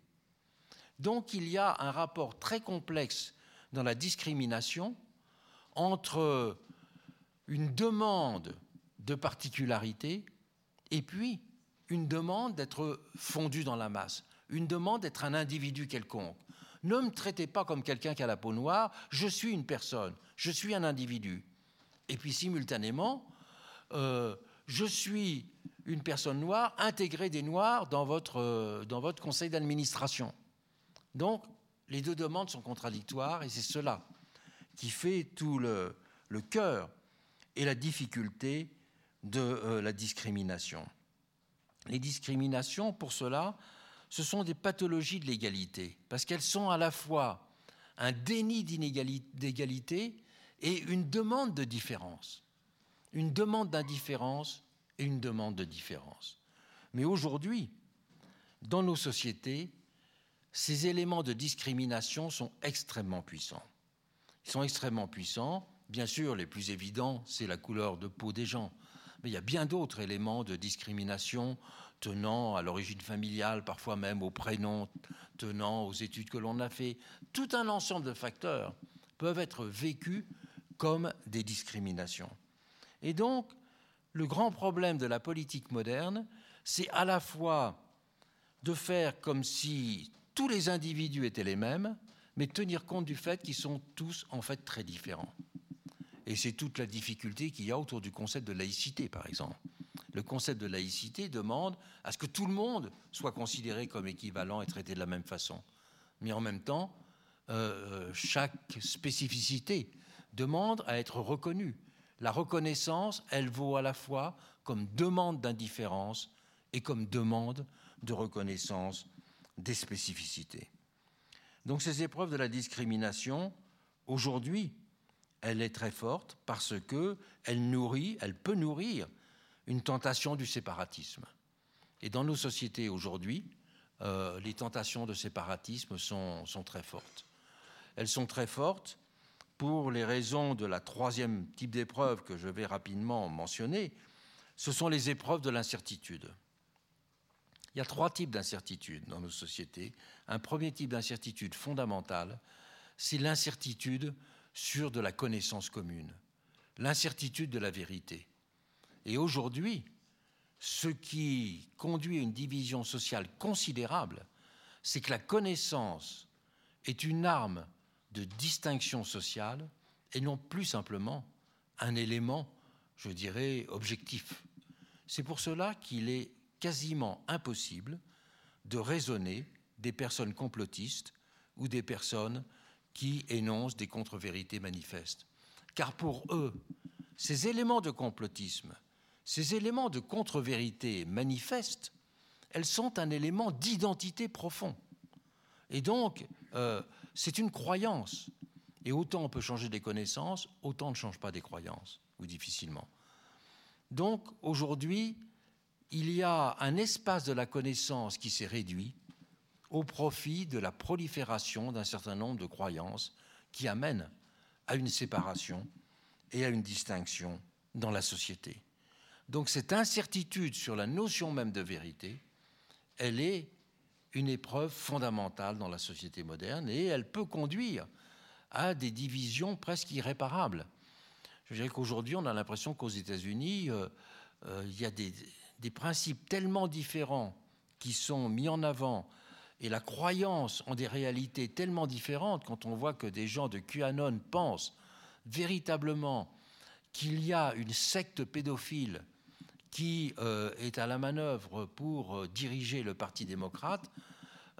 Donc il y a un rapport très complexe dans la discrimination entre une demande de particularité et puis une demande d'être fondu dans la masse, une demande d'être un individu quelconque. Ne me traitez pas comme quelqu'un qui a la peau noire, je suis une personne, je suis un individu. Et puis simultanément, euh, je suis une personne noire, intégrée des noirs dans votre, euh, dans votre conseil d'administration. Donc, les deux demandes sont contradictoires et c'est cela qui fait tout le, le cœur et la difficulté de euh, la discrimination. Les discriminations, pour cela, ce sont des pathologies de l'égalité, parce qu'elles sont à la fois un déni d'égalité et une demande de différence. Une demande d'indifférence et une demande de différence. Mais aujourd'hui, dans nos sociétés, ces éléments de discrimination sont extrêmement puissants. Ils sont extrêmement puissants. Bien sûr, les plus évidents, c'est la couleur de peau des gens. Mais il y a bien d'autres éléments de discrimination tenant à l'origine familiale, parfois même au prénom, tenant aux études que l'on a fait. Tout un ensemble de facteurs peuvent être vécus comme des discriminations. Et donc, le grand problème de la politique moderne, c'est à la fois de faire comme si tous les individus étaient les mêmes, mais tenir compte du fait qu'ils sont tous en fait très différents. Et c'est toute la difficulté qu'il y a autour du concept de laïcité, par exemple. Le concept de laïcité demande à ce que tout le monde soit considéré comme équivalent et traité de la même façon. Mais en même temps, euh, chaque spécificité demande à être reconnue. La reconnaissance, elle vaut à la fois comme demande d'indifférence et comme demande de reconnaissance des spécificités. Donc ces épreuves de la discrimination, aujourd'hui, elle est très forte parce que elle nourrit, elle peut nourrir une tentation du séparatisme. Et dans nos sociétés aujourd'hui, euh, les tentations de séparatisme sont, sont très fortes. Elles sont très fortes pour les raisons de la troisième type d'épreuve que je vais rapidement mentionner, ce sont les épreuves de l'incertitude. Il y a trois types d'incertitude dans nos sociétés. Un premier type d'incertitude fondamentale, c'est l'incertitude sur de la connaissance commune, l'incertitude de la vérité. Et aujourd'hui, ce qui conduit à une division sociale considérable, c'est que la connaissance est une arme de distinction sociale et non plus simplement un élément, je dirais, objectif. C'est pour cela qu'il est quasiment impossible de raisonner des personnes complotistes ou des personnes qui énoncent des contre-vérités manifestes. Car pour eux, ces éléments de complotisme, ces éléments de contre-vérité manifestes, elles sont un élément d'identité profond. Et donc, euh, c'est une croyance. Et autant on peut changer des connaissances, autant on ne change pas des croyances, ou difficilement. Donc aujourd'hui, il y a un espace de la connaissance qui s'est réduit au profit de la prolifération d'un certain nombre de croyances qui amènent à une séparation et à une distinction dans la société. Donc cette incertitude sur la notion même de vérité, elle est une épreuve fondamentale dans la société moderne et elle peut conduire à des divisions presque irréparables. Je dirais qu'aujourd'hui, on a l'impression qu'aux États-Unis, euh, euh, il y a des, des, principes tellement différents qui sont mis en avant et la croyance en des réalités tellement différentes quand on voit que des gens de QAnon pensent véritablement qu'il y a une secte pédophile qui euh, est à la manœuvre pour euh, diriger le Parti démocrate,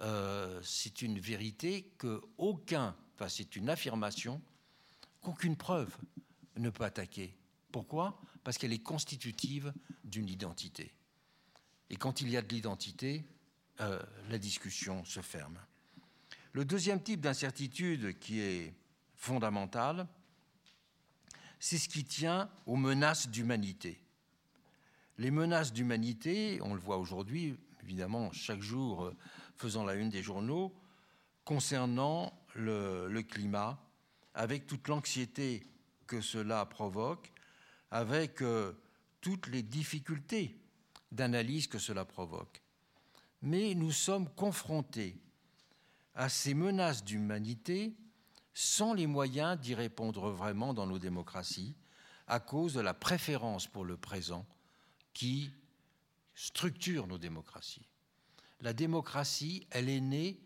euh, c'est une vérité que aucun, enfin c'est une affirmation qu'aucune preuve ne peut attaquer. Pourquoi? Parce qu'elle est constitutive d'une identité. Et quand il y a de l'identité, la discussion se ferme. Le deuxième type d'incertitude qui est fondamental, c'est ce qui tient aux menaces d'humanité. Les menaces d'humanité, on le voit aujourd'hui, évidemment, chaque jour euh, faisant la une des journaux, concernant le, climat, avec toute l'anxiété que cela provoque, avec euh, toutes les difficultés d'analyse que cela provoque. Mais nous sommes confrontés à ces menaces d'humanité sans les moyens d'y répondre vraiment dans nos démocraties, à cause de la préférence pour le présent qui structure nos démocraties. La démocratie, elle est née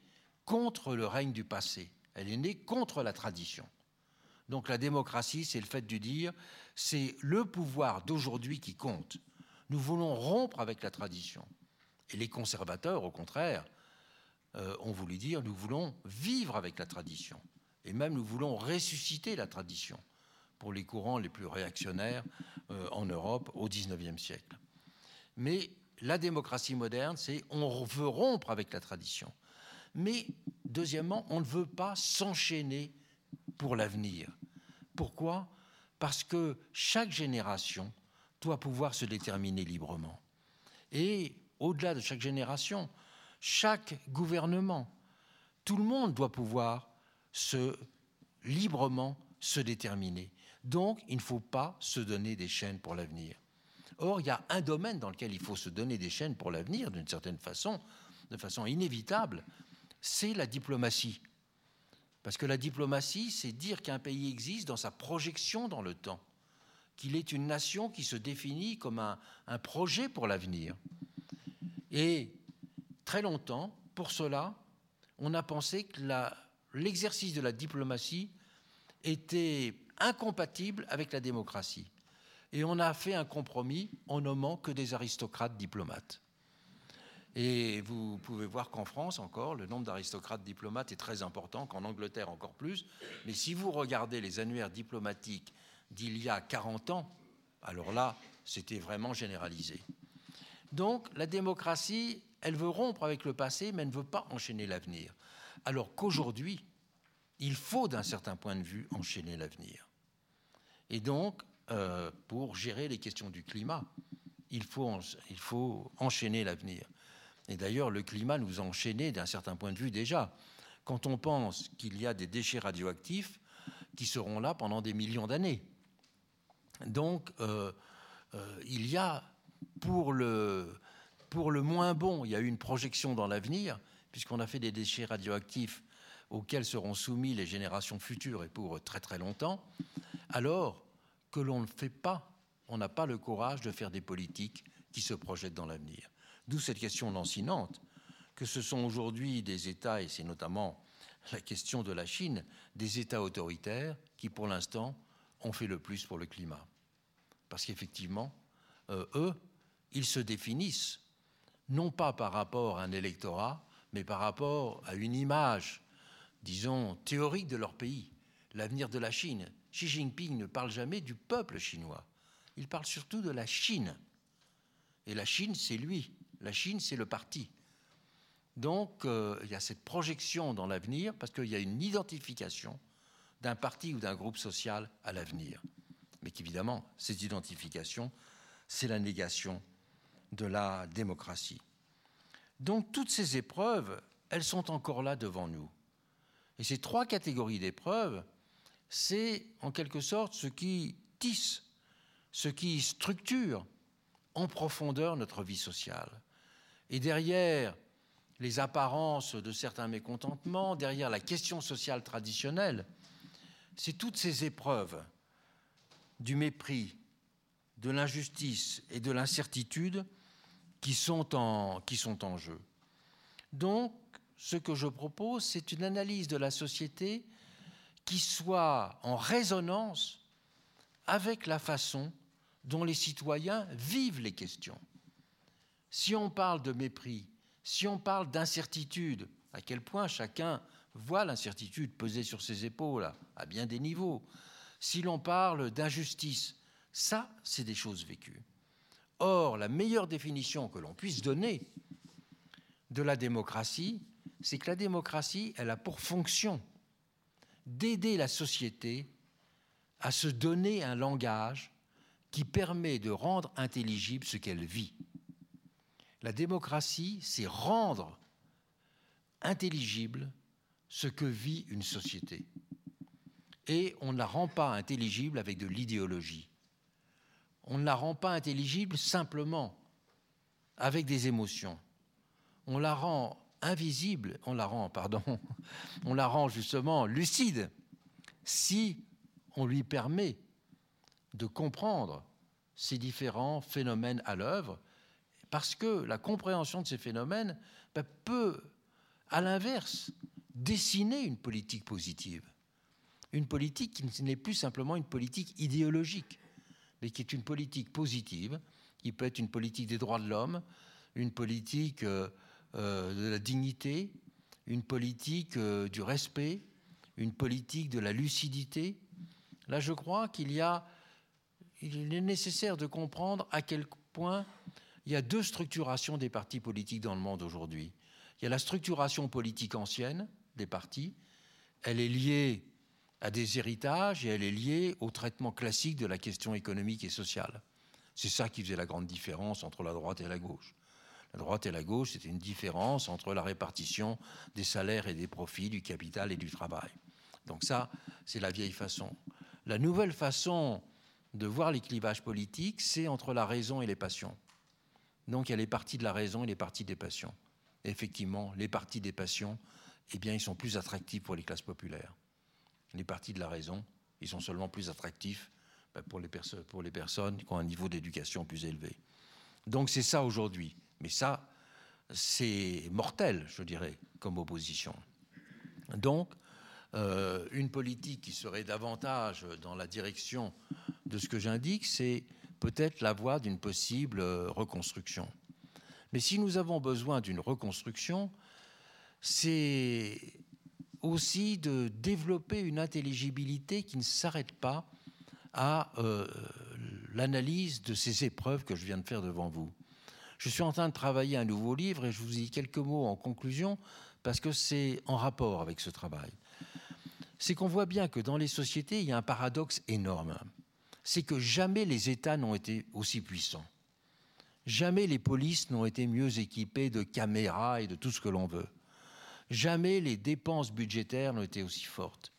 contre le règne du passé, elle est née contre la tradition. Donc la démocratie, c'est le fait de dire, c'est le pouvoir d'aujourd'hui qui compte. Nous voulons rompre avec la tradition. Et les conservateurs, au contraire, euh, ont voulu dire, nous voulons vivre avec la tradition. Et même nous voulons ressusciter la tradition pour les courants les plus réactionnaires euh, en Europe au XIXe siècle. Mais la démocratie moderne, c'est on veut rompre avec la tradition. Mais deuxièmement, on ne veut pas s'enchaîner pour l'avenir. Pourquoi? Parce que chaque génération doit pouvoir se déterminer librement. Et au-delà de chaque génération, chaque gouvernement, tout le monde doit pouvoir se librement se déterminer. Donc, il ne faut pas se donner des chaînes pour l'avenir. Or, il y a un domaine dans lequel il faut se donner des chaînes pour l'avenir, d'une certaine façon, de façon inévitable, c'est la diplomatie. Parce que la diplomatie, c'est dire qu'un pays existe dans sa projection dans le temps, qu'il est une nation qui se définit comme un, un projet pour l'avenir. Et très longtemps, pour cela, on a pensé que l'exercice de la diplomatie était incompatible avec la démocratie. Et on a fait un compromis en nommant que des aristocrates diplomates. Et vous pouvez voir qu'en France encore, le nombre d'aristocrates diplomates est très important, qu'en Angleterre encore plus. Mais si vous regardez les annuaires diplomatiques d'il y a 40 ans, alors là, c'était vraiment généralisé. Donc la démocratie, elle veut rompre avec le passé, mais elle ne veut pas enchaîner l'avenir. Alors qu'aujourd'hui, il faut d'un certain point de vue enchaîner l'avenir. Et donc, euh, pour gérer les questions du climat, il faut, enchaîner l'avenir. Et d'ailleurs, le climat nous a enchaînés d'un certain point de vue déjà. Quand on pense qu'il y a des déchets radioactifs qui seront là pendant des millions d'années. Donc, euh, euh, il y a, pour le, pour le moins bon, il y a eu une projection dans l'avenir, puisqu'on a fait des déchets radioactifs auxquels seront soumis les générations futures et pour très très longtemps, alors que l'on ne fait pas, on n'a pas le courage de faire des politiques qui se projettent dans l'avenir. D'où cette question lancinante, que ce sont aujourd'hui des États, et c'est notamment la question de la Chine, des États autoritaires qui, pour l'instant, ont fait le plus pour le climat. Parce qu'effectivement, euh, eux, ils se définissent non pas par rapport à un électorat, mais par rapport à une image, disons, théorique de leur pays, l'avenir de la Chine. Xi Jinping ne parle jamais du peuple chinois, il parle surtout de la Chine. Et la Chine, c'est lui. La Chine, c'est le parti. Donc, euh, il y a cette projection dans l'avenir parce qu'il y a une identification d'un parti ou d'un groupe social à l'avenir. Mais qu'évidemment, cette identification, c'est la négation de la démocratie. Donc, toutes ces épreuves, elles sont encore là devant nous. Et ces trois catégories d'épreuves, c'est en quelque sorte ce qui tisse, ce qui structure en profondeur notre vie sociale. Et derrière les apparences de certains mécontentements, derrière la question sociale traditionnelle, c'est toutes ces épreuves du mépris, de l'injustice et de l'incertitude qui, sont en, qui sont en jeu. Donc, ce que je propose, c'est une analyse de la société qui soit en résonance avec la façon dont les citoyens vivent les questions. Si on parle de mépris, si on parle d'incertitude, à quel point chacun voit l'incertitude peser sur ses épaules à bien des niveaux, si l'on parle d'injustice, ça, c'est des choses vécues. Or, la meilleure définition que l'on puisse donner de la démocratie, c'est que la démocratie, elle a pour fonction d'aider la société à se donner un langage qui permet de rendre intelligible ce qu'elle vit. La démocratie, c'est rendre intelligible ce que vit une société. Et on ne la rend pas intelligible avec de l'idéologie. On ne la rend pas intelligible simplement avec des émotions. On la rend invisible, on la rend, pardon, on la rend justement lucide. Si on lui permet de comprendre ces différents phénomènes à l'œuvre, parce que la compréhension de ces phénomènes ben, peut, à l'inverse, dessiner une politique positive. Une politique qui n'est plus simplement une politique idéologique, mais qui est une politique positive, qui peut être une politique des droits de l'homme, une politique euh, de la dignité, une politique euh, du respect, une politique de la lucidité. Là, je crois qu'il y a, il est nécessaire de comprendre à quel point il y a deux structurations des partis politiques dans le monde aujourd'hui. Il y a la structuration politique ancienne des partis. Elle est liée à des héritages et elle est liée au traitement classique de la question économique et sociale. C'est ça qui faisait la grande différence entre la droite et la gauche. La droite et la gauche, c'était une différence entre la répartition des salaires et des profits, du capital et du travail. Donc ça, c'est la vieille façon. La nouvelle façon de voir les clivages politiques, c'est entre la raison et les passions. Donc il y a les partis de la raison et les partis des passions. effectivement, les partis des passions, eh bien, ils sont plus attractifs pour les classes populaires. Les partis de la raison, ils sont seulement plus attractifs ben, pour les, pour les personnes qui ont un niveau d'éducation plus élevé. Donc c'est ça aujourd'hui. Mais ça, c'est mortel, je dirais, comme opposition. Donc, euh, une politique qui serait davantage dans la direction de ce que j'indique, c'est peut-être la voie d'une possible euh, reconstruction. Mais si nous avons besoin d'une reconstruction, c'est aussi de développer une intelligibilité qui ne s'arrête pas à euh, l'analyse de ces épreuves que je viens de faire devant vous. Je suis en train de travailler un nouveau livre et je vous dis quelques mots en conclusion parce que c'est en rapport avec ce travail. C'est qu'on voit bien que dans les sociétés, il y a un paradoxe énorme. C'est que jamais les États n'ont été aussi puissants. Jamais les polices n'ont été mieux équipées de caméras et de tout ce que l'on veut. Jamais les dépenses budgétaires n'ont été aussi fortes.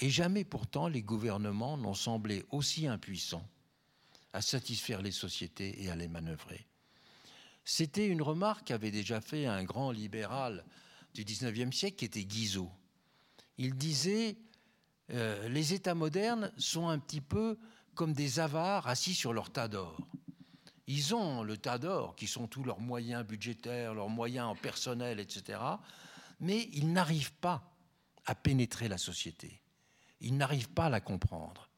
Et jamais pourtant les gouvernements n'ont semblé aussi impuissants à satisfaire les sociétés et à les manœuvrer. C'était une remarque qu'avait déjà fait un grand libéral du XIXe siècle qui était Guizot. Il disait euh, les États modernes sont un petit peu comme des avares assis sur leur tas d'or. Ils ont le tas d'or, qui sont tous leurs moyens budgétaires, leurs moyens en personnel, etc. Mais ils n'arrivent pas à pénétrer la société. Ils n'arrivent pas à la comprendre.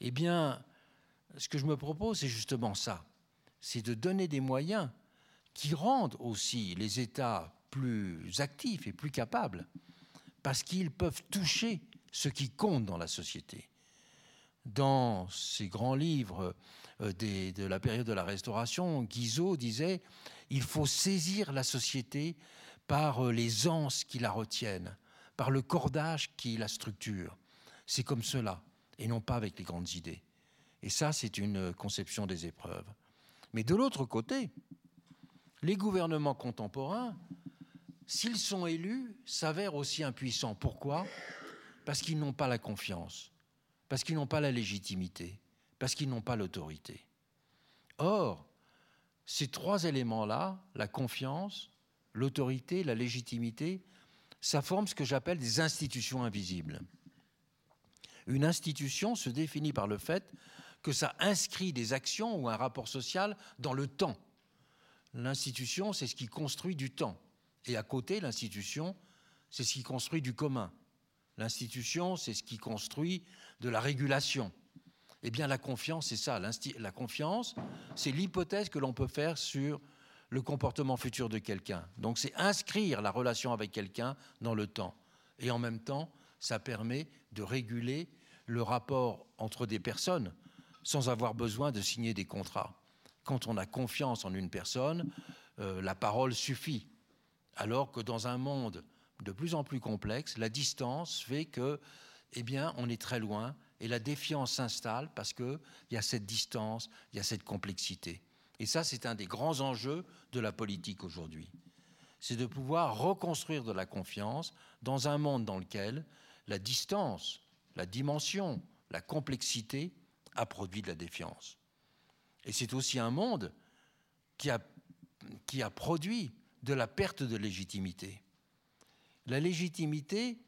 Eh bien, ce que je me propose, c'est justement ça. C'est de donner des moyens qui rendent aussi les États plus actifs et plus capables, parce qu'ils peuvent toucher ce qui compte dans la société. Dans ces grands livres euh, de la période de la Restauration, Guizot disait il faut saisir la société par euh, les anses qui la retiennent, par le cordage qui la structure. C'est comme cela, et non pas avec les grandes idées. Et ça, c'est une conception des épreuves. Mais de l'autre côté, les gouvernements contemporains, s'ils sont élus, s'avèrent aussi impuissants. Pourquoi? Parce qu'ils n'ont pas la confiance, parce qu'ils n'ont pas la légitimité, parce qu'ils n'ont pas l'autorité. Or, ces trois éléments-là, la confiance, l'autorité, la légitimité, ça forme ce que j'appelle des institutions invisibles. Une institution se définit par le fait que ça inscrit des actions ou un rapport social dans le temps. L'institution, c'est ce qui construit du temps. Et à côté, l'institution, c'est ce qui construit du commun. L'institution, c'est ce qui construit de la régulation. Eh bien, la confiance, c'est ça. La confiance, c'est l'hypothèse que l'on peut faire sur le comportement futur de quelqu'un. Donc, c'est inscrire la relation avec quelqu'un dans le temps. Et en même temps, ça permet de réguler le rapport entre des personnes sans avoir besoin de signer des contrats quand on a confiance en une personne, euh, la parole suffit. Alors que dans un monde de plus en plus complexe, la distance fait que, eh bien, on est très loin et la défiance s'installe parce qu'il y a cette distance, il y a cette complexité. Et ça, c'est un des grands enjeux de la politique aujourd'hui. C'est de pouvoir reconstruire de la confiance dans un monde dans lequel la distance, la dimension, la complexité a produit de la défiance. Et c'est aussi un monde qui a, qui a produit de la perte de légitimité. La légitimité,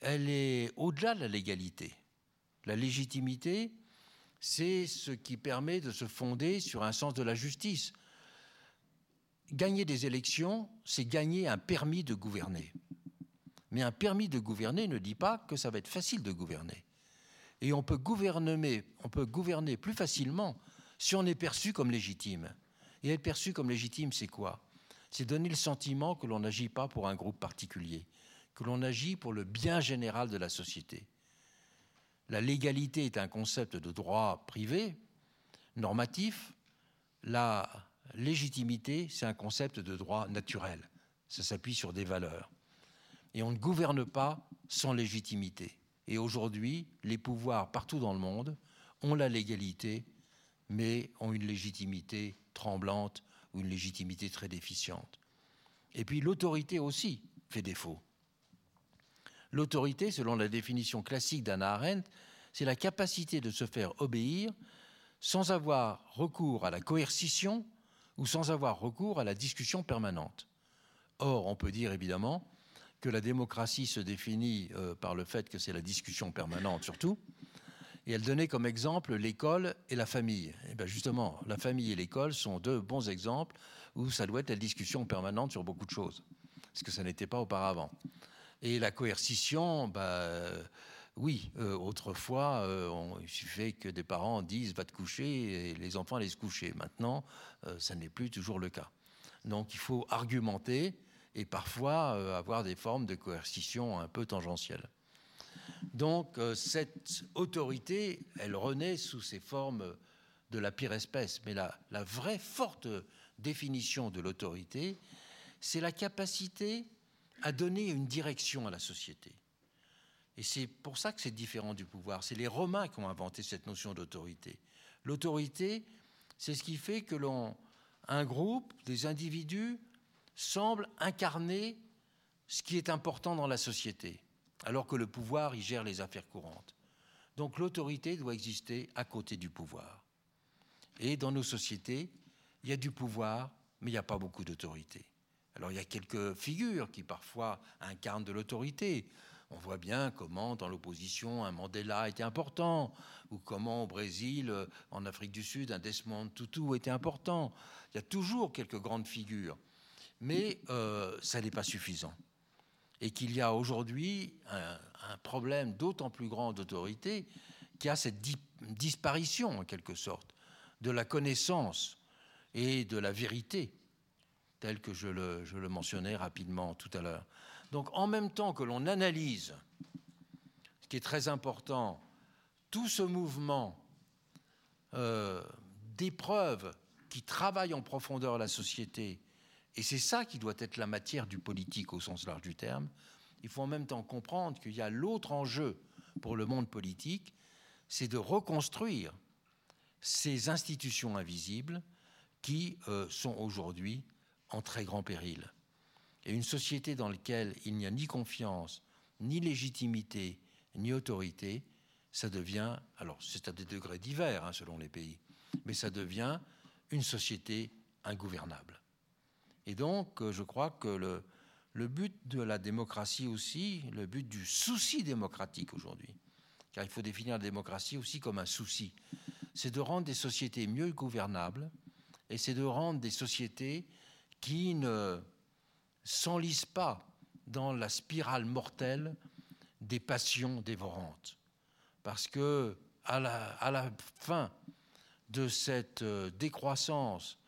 elle est au-delà de la légalité. La légitimité, c'est ce qui permet de se fonder sur un sens de la justice. Gagner des élections, c'est gagner un permis de gouverner. Mais un permis de gouverner ne dit pas que ça va être facile de gouverner. Et on peut gouverner, on peut gouverner plus facilement si on est perçu comme légitime. Et être perçu comme légitime, c'est quoi? C'est donner le sentiment que l'on n'agit pas pour un groupe particulier, que l'on agit pour le bien général de la société. La légalité est un concept de droit privé, normatif. La légitimité, c'est un concept de droit naturel. Ça s'appuie sur des valeurs. Et on ne gouverne pas sans légitimité. Et aujourd'hui, les pouvoirs partout dans le monde ont la légalité, mais ont une légitimité tremblante ou une légitimité très déficiente. Et puis l'autorité aussi fait défaut. L'autorité, selon la définition classique d'Anna Arendt, c'est la capacité de se faire obéir sans avoir recours à la coercition ou sans avoir recours à la discussion permanente. Or, on peut dire évidemment que la démocratie se définit euh, par le fait que c'est la discussion permanente surtout. Et elle donnait comme exemple l'école et la famille. Et bien justement, la famille et l'école sont deux bons exemples où ça doit être la discussion permanente sur beaucoup de choses, ce que ça n'était pas auparavant. Et la coercition, bah, oui, euh, autrefois, euh, il suffisait que des parents disent va te coucher et les enfants allaient se coucher. Maintenant, euh, ça n'est plus toujours le cas. Donc il faut argumenter et parfois avoir des formes de coercition un peu tangentielles. Donc cette autorité, elle renaît sous ces formes de la pire espèce. Mais la, la vraie forte définition de l'autorité, c'est la capacité à donner une direction à la société. Et c'est pour ça que c'est différent du pouvoir. C'est les Romains qui ont inventé cette notion d'autorité. L'autorité, c'est ce qui fait que l'on, un groupe, des individus, semblent incarner ce qui est important dans la société, alors que le pouvoir y gère les affaires courantes. Donc l'autorité doit exister à côté du pouvoir. Et dans nos sociétés, il y a du pouvoir, mais il n'y a pas beaucoup d'autorité. Alors il y a quelques figures qui parfois incarnent de l'autorité. On voit bien comment dans l'opposition un Mandela était important, ou comment au Brésil, en Afrique du Sud, un Desmond Tutu était important. Il y a toujours quelques grandes figures, mais euh, ça n'est pas suffisant. Et qu'il y a aujourd'hui un, problème d'autant plus grand d'autorité qu'il y a cette disparition, en quelque sorte, de la connaissance et de la vérité tel que je le, mentionnais rapidement tout à l'heure. Donc en même temps que l'on analyse, ce qui est très important, tout ce mouvement euh, d'épreuves qui travaillent en profondeur la société, et c'est ça qui doit être la matière du politique au sens large du terme, il faut en même temps comprendre qu'il y a l'autre enjeu pour le monde politique, c'est de reconstruire ces institutions invisibles qui euh, sont aujourd'hui en très grand péril. Et une société dans laquelle il n'y a ni confiance, ni légitimité, ni autorité, ça devient, alors c'est à des degrés divers hein, selon les pays, mais ça devient une société ingouvernable. Et donc, euh, je crois que le, but de la démocratie aussi, le but du souci démocratique aujourd'hui, car il faut définir la démocratie aussi comme un souci, c'est de rendre des sociétés mieux gouvernables et c'est de rendre des sociétés qui ne s'enlisent pas dans la spirale mortelle des passions dévorantes. Parce que à la, fin de cette euh, décroissance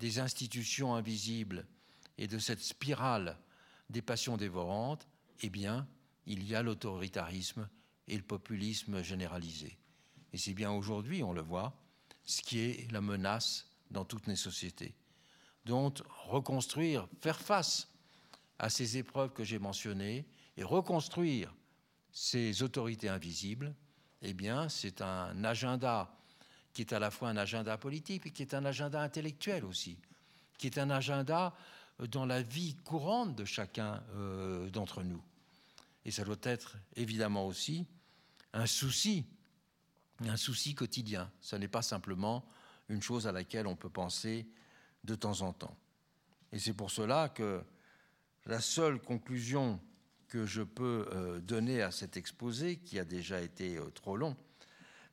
des institutions invisibles et de cette spirale des passions dévorantes, eh bien, il y a l'autoritarisme et le populisme généralisé. Et c'est bien aujourd'hui, on le voit, ce qui est la menace dans toutes les sociétés. Donc, reconstruire, faire face à ces épreuves que j'ai mentionnées et reconstruire ces autorités invisibles, eh bien, c'est un agenda qui est à la fois un agenda politique, mais qui est un agenda intellectuel aussi, qui est un agenda dans la vie courante de chacun euh, d'entre nous. Et ça doit être évidemment aussi un souci, un souci quotidien. Ce n'est pas simplement une chose à laquelle on peut penser de temps en temps. Et c'est pour cela que la seule conclusion que je peux euh, donner à cet exposé, qui a déjà été euh, trop long,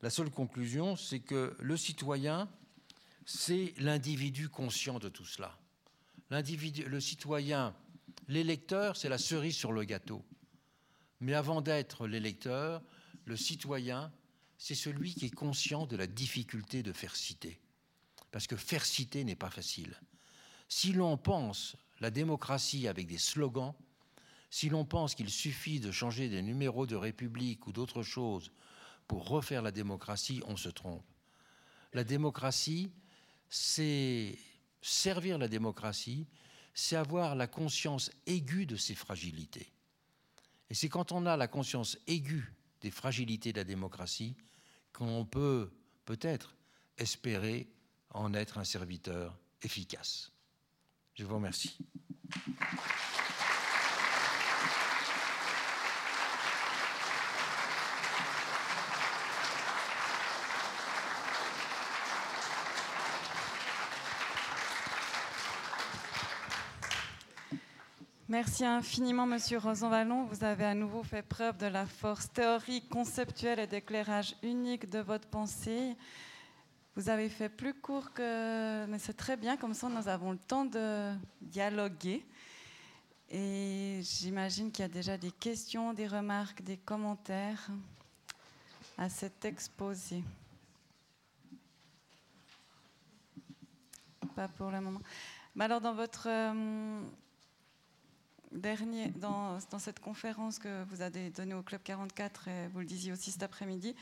La seule conclusion, c'est que le citoyen, c'est l'individu conscient de tout cela. Le citoyen, l'électeur, c'est la cerise sur le gâteau. Mais avant d'être l'électeur, le citoyen, c'est celui qui est conscient de la difficulté de faire citer. Parce que faire citer n'est pas facile. Si l'on pense la démocratie avec des slogans, si l'on pense qu'il suffit de changer des numéros de République ou d'autres choses pour refaire la démocratie, on se trompe. La démocratie, c'est servir la démocratie, c'est avoir la conscience aiguë de ses fragilités. Et c'est quand on a la conscience aiguë des fragilités de la démocratie qu'on peut peut-être espérer en être un serviteur efficace. Je vous remercie. Merci infiniment, Monsieur Rosanvallon. Vous avez à nouveau fait preuve de la force théorique, conceptuelle et d'éclairage unique de votre pensée. Vous avez fait plus court que... Mais c'est très bien, comme ça nous avons le temps de dialoguer. Et j'imagine qu'il y a déjà des questions, des remarques, des commentaires à cet exposé. Pas pour le moment. Mais alors, dans votre euh, dernier, dans, cette conférence que vous avez donnée au Club 44, et vous le disiez aussi cet après-midi,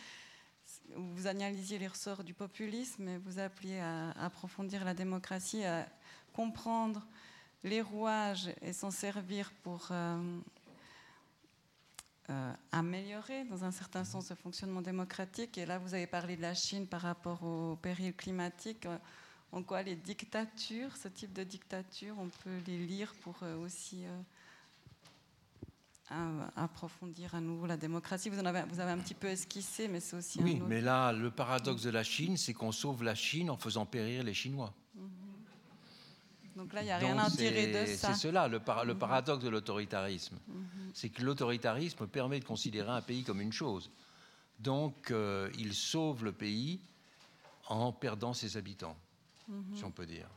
vous analysiez les ressorts du populisme et vous appeliez à, approfondir la démocratie, à comprendre les rouages et s'en servir pour euh, euh, améliorer, dans un certain sens, le fonctionnement démocratique. Et là, vous avez parlé de la Chine par rapport au péril climatique. En quoi les dictatures, ce type de dictature, on peut les lire pour euh, aussi approfondir à nouveau la démocratie. Vous, en avez, vous avez un petit peu esquissé, mais c'est aussi oui, mais là, le paradoxe de la Chine, c'est qu'on sauve la Chine en faisant périr les Chinois. Mhm. Donc là, il n'y a rien à tirer de ça. C'est cela, le, le, mhm. paradoxe de l'autoritarisme. Mhm. C'est que l'autoritarisme permet de considérer un pays comme une chose. Donc, euh, il sauve le pays en perdant ses habitants, si on peut dire.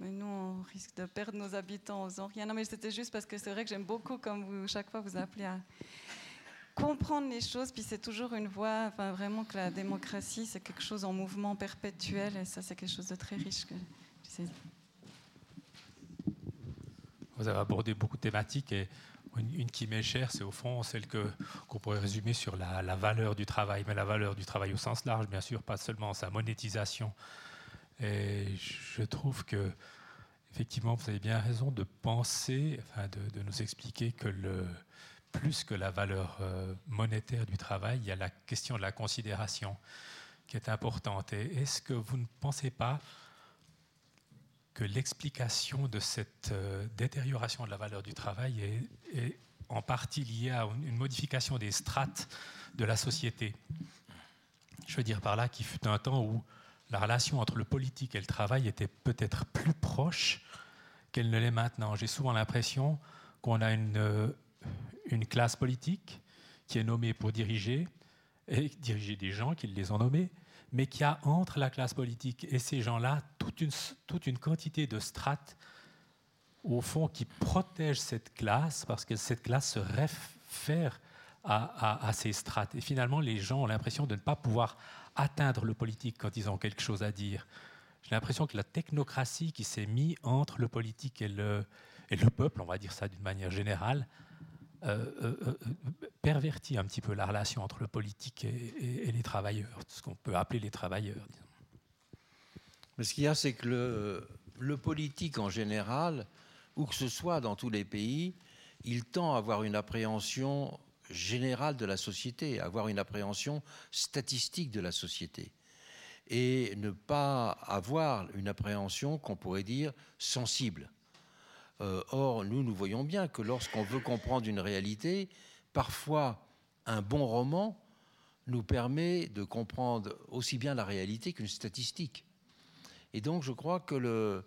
Mais nous, on risque de perdre nos habitants aux rien. Non, mais c'était juste parce que c'est vrai que j'aime beaucoup, comme vous, chaque fois, vous appelez à comprendre les choses. Puis c'est toujours une voie, enfin, vraiment que la démocratie, c'est quelque chose en mouvement perpétuel. Et ça, c'est quelque chose de très riche. Vous avez abordé beaucoup de thématiques et une, qui m'est chère, c'est au fond celle que, qu'on pourrait résumer sur la, valeur du travail, mais la valeur du travail au sens large, bien sûr, pas seulement sa monétisation, et je trouve que, effectivement, vous avez bien raison de penser, enfin de, nous expliquer que plus que la valeur euh, monétaire du travail, il y a la question de la considération qui est importante. Et est-ce que vous ne pensez pas que l'explication de cette euh, détérioration de la valeur du travail est, est, en partie liée à une modification des strates de la société? Je veux dire par là qu'il fut un temps où la relation entre le politique et le travail était peut-être plus proche qu'elle ne l'est maintenant. J'ai souvent l'impression qu'on a une, euh, une classe politique qui est nommée pour diriger, et diriger des gens qui les ont nommés, mais qui a entre la classe politique et ces gens-là toute une, toute une quantité de strates, au fond, qui protègent cette classe, parce que cette classe se réfère à, à ces strates. Et finalement, les gens ont l'impression de ne pas pouvoir atteindre le politique quand ils ont quelque chose à dire. J'ai l'impression que la technocratie qui s'est mise entre le politique et le, et le peuple, on va dire ça d'une manière générale, euh, euh, euh, pervertit un petit peu la relation entre le politique et, les travailleurs, ce qu'on peut appeler les travailleurs. Mais ce qu'il y a, c'est que le, le, politique en général, où que ce soit dans tous les pays, il tend à avoir une appréhension générale de la société, avoir une appréhension statistique de la société et ne pas avoir une appréhension qu'on pourrait dire sensible. Euh, or, nous, nous voyons bien que lorsqu'on veut comprendre une réalité, parfois un bon roman nous permet de comprendre aussi bien la réalité qu'une statistique. Et donc, je crois que le,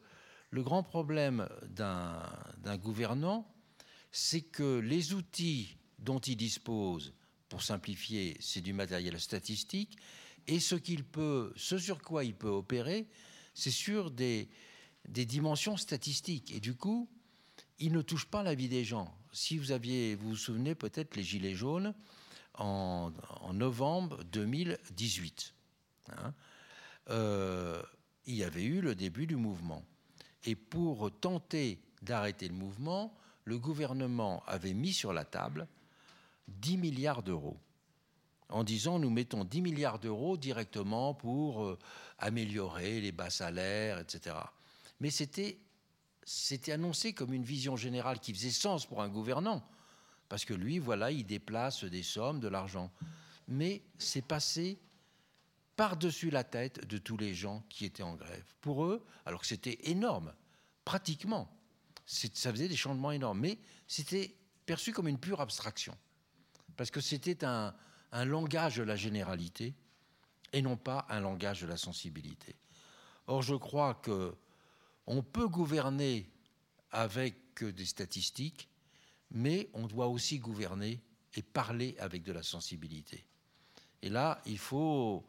le grand problème d'un gouvernant, c'est que les outils dont il dispose pour simplifier, c'est du matériel statistique. Et ce, qu'il peut, ce sur quoi il peut opérer, c'est sur des, des dimensions statistiques. Et du coup, il ne touche pas la vie des gens. Si vous aviez, vous vous souvenez peut-être les Gilets jaunes en, novembre 2018. Hein, euh, il y avait eu le début du mouvement. Et pour tenter d'arrêter le mouvement, le gouvernement avait mis sur la table 10 milliards d'euros en disant nous mettons 10 milliards d'euros directement pour euh, améliorer les bas salaires, etc. Mais c'était, c'était annoncé comme une vision générale qui faisait sens pour un gouvernant, parce que lui, voilà, il déplace des sommes, de l'argent. Mais c'est passé par-dessus la tête de tous les gens qui étaient en grève. Pour eux, alors que c'était énorme, pratiquement, ça faisait des changements énormes, mais c'était perçu comme une pure abstraction, parce que c'était un, langage de la généralité et non pas un langage de la sensibilité. Or, je crois que on peut gouverner avec des statistiques, mais on doit aussi gouverner et parler avec de la sensibilité. Et là, il faut.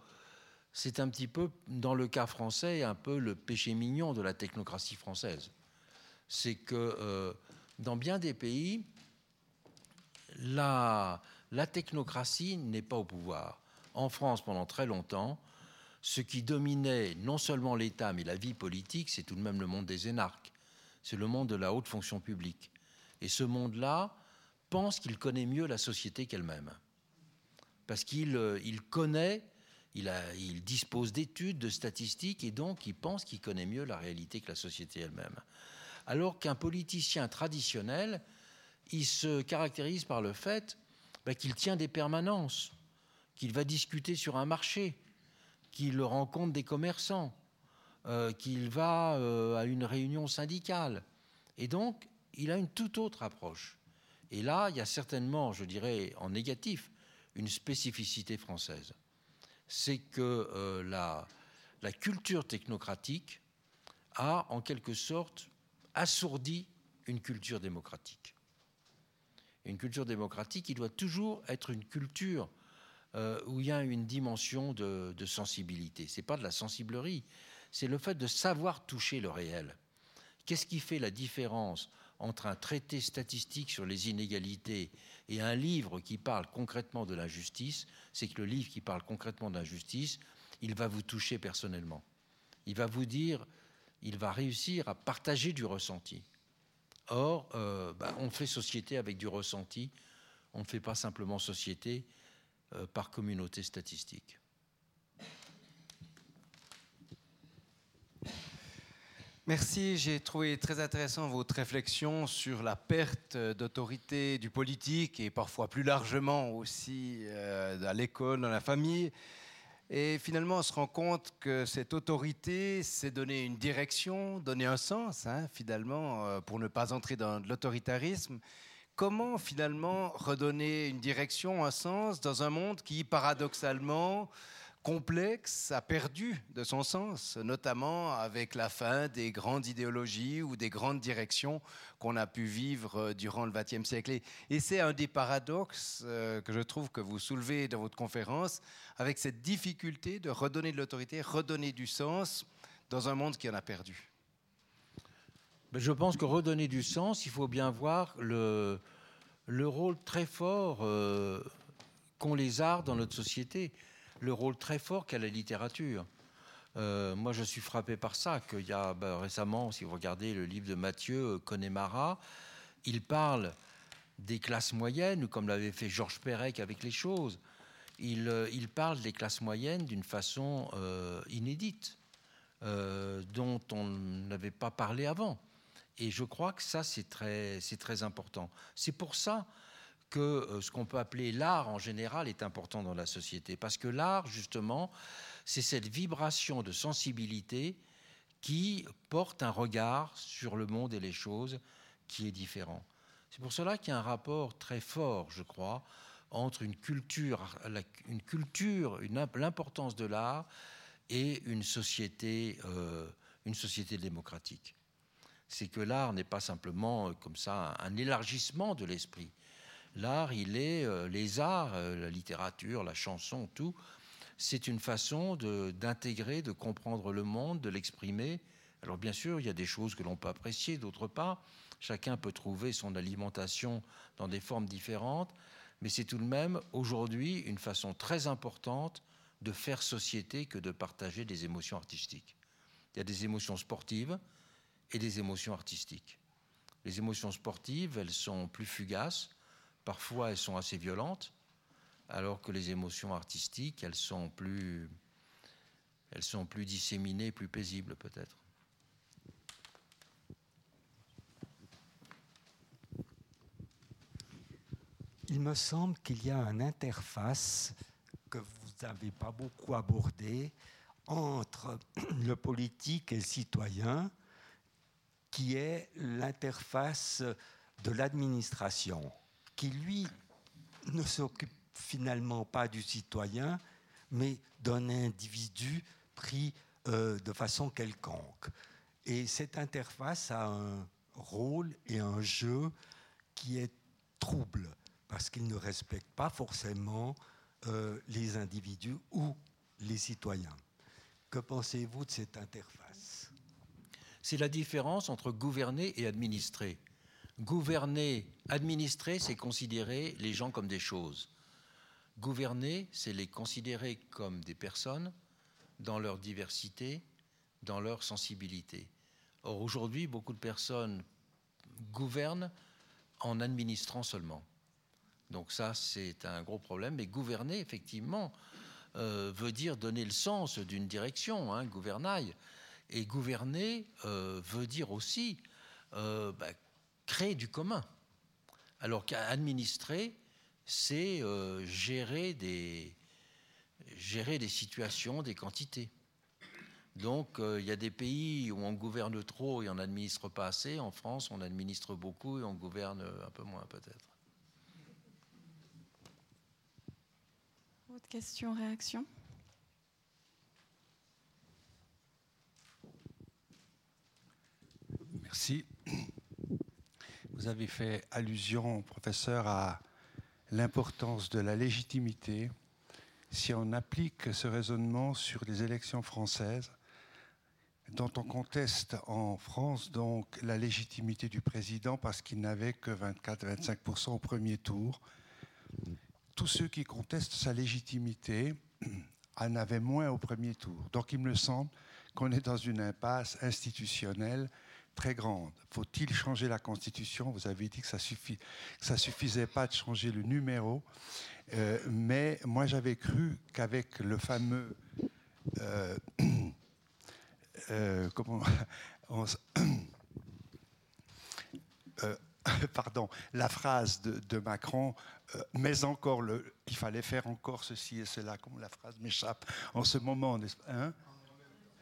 C'est un petit peu, dans le cas français, un peu le péché mignon de la technocratie française. C'est que euh, dans bien des pays, la, la technocratie n'est pas au pouvoir. En France, pendant très longtemps, ce qui dominait non seulement l'État, mais la vie politique, c'est tout de même le monde des énarques. C'est le monde de la haute fonction publique. Et ce monde-là pense qu'il connaît mieux la société qu'elle-même. Parce qu'il euh, connaît, il, il dispose d'études, de statistiques, et donc il pense qu'il connaît mieux la réalité que la société elle-même. Alors qu'un politicien traditionnel, il se caractérise par le fait bah, qu'il tient des permanences, qu'il va discuter sur un marché, qu'il rencontre des commerçants, euh, qu'il va euh, à une réunion syndicale. Et donc, il a une toute autre approche. Et là, il y a certainement, je dirais en négatif, une spécificité française. C'est que euh, la, la culture technocratique a en quelque sorte assourdi une culture démocratique une culture démocratique, il doit toujours être une culture euh, où il y a une dimension de, sensibilité. Ce n'est pas de la sensiblerie, c'est le fait de savoir toucher le réel. Qu'est-ce qui fait la différence entre un traité statistique sur les inégalités et un livre qui parle concrètement de l'injustice? C'est que le livre qui parle concrètement de l'injustice, il va vous toucher personnellement. Il va vous dire, il va réussir à partager du ressenti. Or, euh, bah, on fait société avec du ressenti, on ne fait pas simplement société euh, par communauté statistique. Merci, j'ai trouvé très intéressant votre réflexion sur la perte d'autorité du politique et parfois plus largement aussi euh, à l'école, dans la famille. Et finalement, on se rend compte que cette autorité, c'est donner une direction, donner un sens, hein, finalement, euh, pour ne pas entrer dans l'autoritarisme. Comment finalement redonner une direction, un sens dans un monde qui, paradoxalement, complexe a perdu de son sens, notamment avec la fin des grandes idéologies ou des grandes directions qu'on a pu vivre euh, durant le XXe siècle. Et c'est un des paradoxes euh, que je trouve que vous soulevez dans votre conférence, avec cette difficulté de redonner de l'autorité, redonner du sens dans un monde qui en a perdu. Je pense que redonner du sens, il faut bien voir le, le rôle très fort euh, qu'ont les arts dans notre société le rôle très fort qu'a la littérature. Euh, moi, je suis frappé par ça, qu'il y a ben, récemment, si vous regardez le livre de Mathieu euh, Connemara, il parle des classes moyennes, comme l'avait fait Georges Perec avec les choses, il, euh, parle des classes moyennes d'une façon inédite, dont on n'avait pas parlé avant. Et je crois que ça, c'est très important. C'est pour ça que euh, ce qu'on peut appeler l'art en général est important dans la société. Parce que l'art, justement, c'est cette vibration de sensibilité qui porte un regard sur le monde et les choses qui est différent. C'est pour cela qu'il y a un rapport très fort, je crois, entre une culture, une culture, l'importance de l'art et une société, euh, une société démocratique. C'est que l'art n'est pas simplement euh, comme ça un élargissement de l'esprit, L'art, il est euh, les arts, euh, la littérature, la chanson, tout. C'est une façon d'intégrer, de, comprendre le monde, de l'exprimer. Alors bien sûr, il y a des choses que l'on peut apprécier, d'autres pas. Chacun peut trouver son alimentation dans des formes différentes, mais c'est tout de même aujourd'hui une façon très importante de faire société que de partager des émotions artistiques. Il y a des émotions sportives et des émotions artistiques. Les émotions sportives, elles sont plus fugaces, Parfois, elles sont assez violentes, alors que les émotions artistiques, elles sont plus, elles sont plus disséminées, plus paisibles peut-être. Il me semble qu'il y a une interface que vous n'avez pas beaucoup abordée entre le politique et le citoyen, qui est l'interface de l'administration qui, lui, ne s'occupe finalement pas du citoyen, mais d'un individu pris euh, de façon quelconque. Et cette interface a un rôle et un jeu qui est trouble, parce qu'il ne respecte pas forcément euh, les individus ou les citoyens. Que pensez-vous de cette interface? C'est la différence entre gouverner et administrer. Gouverner, administrer, c'est considérer les gens comme des choses. Gouverner, c'est les considérer comme des personnes dans leur diversité, dans leur sensibilité. Or, aujourd'hui, beaucoup de personnes gouvernent en administrant seulement. Donc ça, c'est un gros problème. Mais gouverner, effectivement, euh, veut dire donner le sens d'une direction, hein, gouvernail. Et gouverner euh, veut dire aussi euh, bah, créer du commun. Alors qu'administrer, c'est euh, gérer, des, gérer des situations, des quantités. Donc euh, il y a des pays où on gouverne trop et on n'administre pas assez. En France, on administre beaucoup et on gouverne un peu moins peut-être. Autre question, réaction? Merci. Vous avez fait allusion, professeur, à l'importance de la légitimité. Si on applique ce raisonnement sur les élections françaises, dont on conteste en France donc la légitimité du président parce qu'il n'avait que 24-25% au premier tour, tous ceux qui contestent sa légitimité en avaient moins au premier tour. Donc il me semble qu'on est dans une impasse institutionnelle très grande. Faut-il changer la Constitution? Vous avez dit que ça suffit, ça suffisait pas de changer le numéro, euh, mais moi j'avais cru qu'avec le fameux euh, euh, comment pardon, la phrase de, Macron, mais encore le, qu'il fallait faire encore ceci et cela, comme la phrase m'échappe en ce moment, n'est-ce pas hein?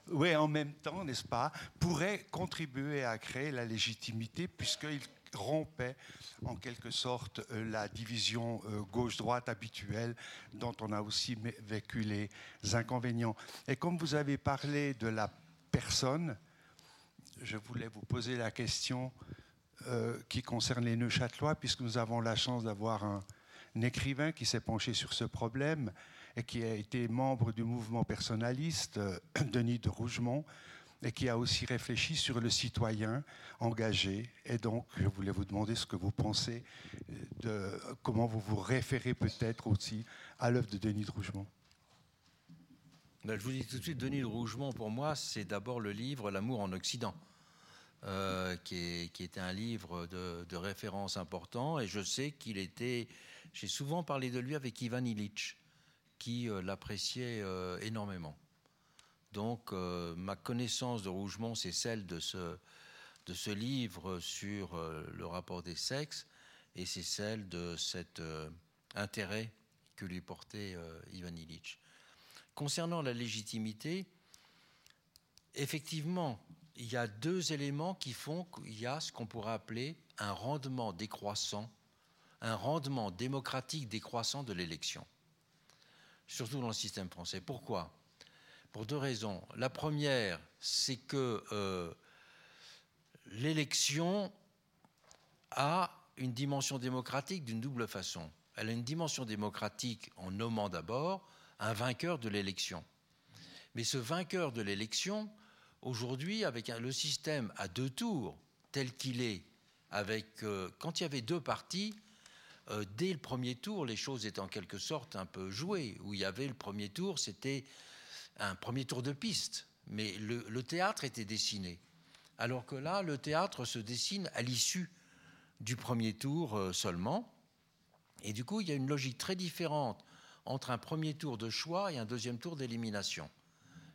Oui, en même temps, n'est-ce pas, pourrait contribuer à créer la légitimité puisqu'il rompait en quelque sorte euh, la division euh, gauche-droite habituelle dont on a aussi vécu les inconvénients. Et comme vous avez parlé de la personne, je voulais vous poser la question euh, qui concerne les Neuchâtelois, puisque nous avons la chance d'avoir un, un écrivain qui s'est penché sur ce problème et qui a été membre du mouvement personnaliste, euh, Denis de Rougemont, et qui a aussi réfléchi sur le citoyen engagé. Et donc, je voulais vous demander ce que vous pensez euh, de comment vous vous référez peut-être aussi à l'œuvre de Denis de Rougemont. Ben, je vous dis tout de suite, Denis de Rougemont, pour moi, c'est d'abord le livre L'amour en Occident. Euh, qui, était un livre de, de, référence important. Et je sais qu'il était. J'ai souvent parlé de lui avec Ivan Illich qui euh, l'appréciait euh, énormément. Donc euh, ma connaissance de Rougemont, c'est celle de ce, de ce livre sur le rapport des sexes, et c'est celle de cet intérêt que lui portait Ivan Illich. Concernant la légitimité, effectivement, il y a deux éléments qui font qu'il y a ce qu'on pourrait appeler un rendement décroissant, un rendement démocratique décroissant de l'élection surtout dans le système français. Pourquoi? Pour deux raisons. La première, c'est que euh, l'élection a une dimension démocratique d'une double façon. Elle a une dimension démocratique en nommant d'abord un vainqueur de l'élection. Mais ce vainqueur de l'élection, aujourd'hui, avec le système à deux tours tel qu'il est, avec euh, quand il y avait deux partis, euh, dès le premier tour, les choses étaient en quelque sorte un peu jouées. Où il y avait le premier tour, c'était un premier tour de piste, mais le, théâtre était dessiné. Alors que là, le théâtre se dessine à l'issue du premier tour euh, seulement. Et du coup, il y a une logique très différente entre un premier tour de choix et un deuxième tour d'élimination.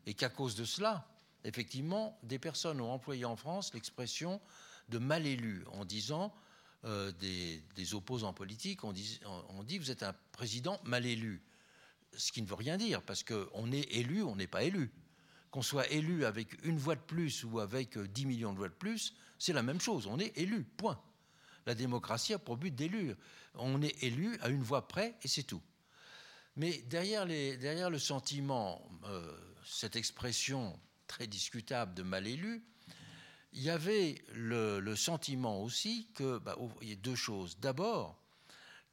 Et qu'à cause de cela, effectivement, des personnes ont employé en France l'expression de mal élu en disant euh, des, opposants politiques, on dit, dit vous êtes un président mal élu. Ce qui ne veut rien dire, parce qu'on est élu, on n'est pas élu. Qu'on soit élu avec une voix de plus ou avec 10 millions de voix de plus, c'est la même chose, on est élu, point. La démocratie a pour but d'élire. On est élu à une voix près et c'est tout. Mais derrière, les, derrière le sentiment, euh, cette expression très discutable de mal élu, il y avait le, sentiment aussi que, bah, il y a deux choses. D'abord,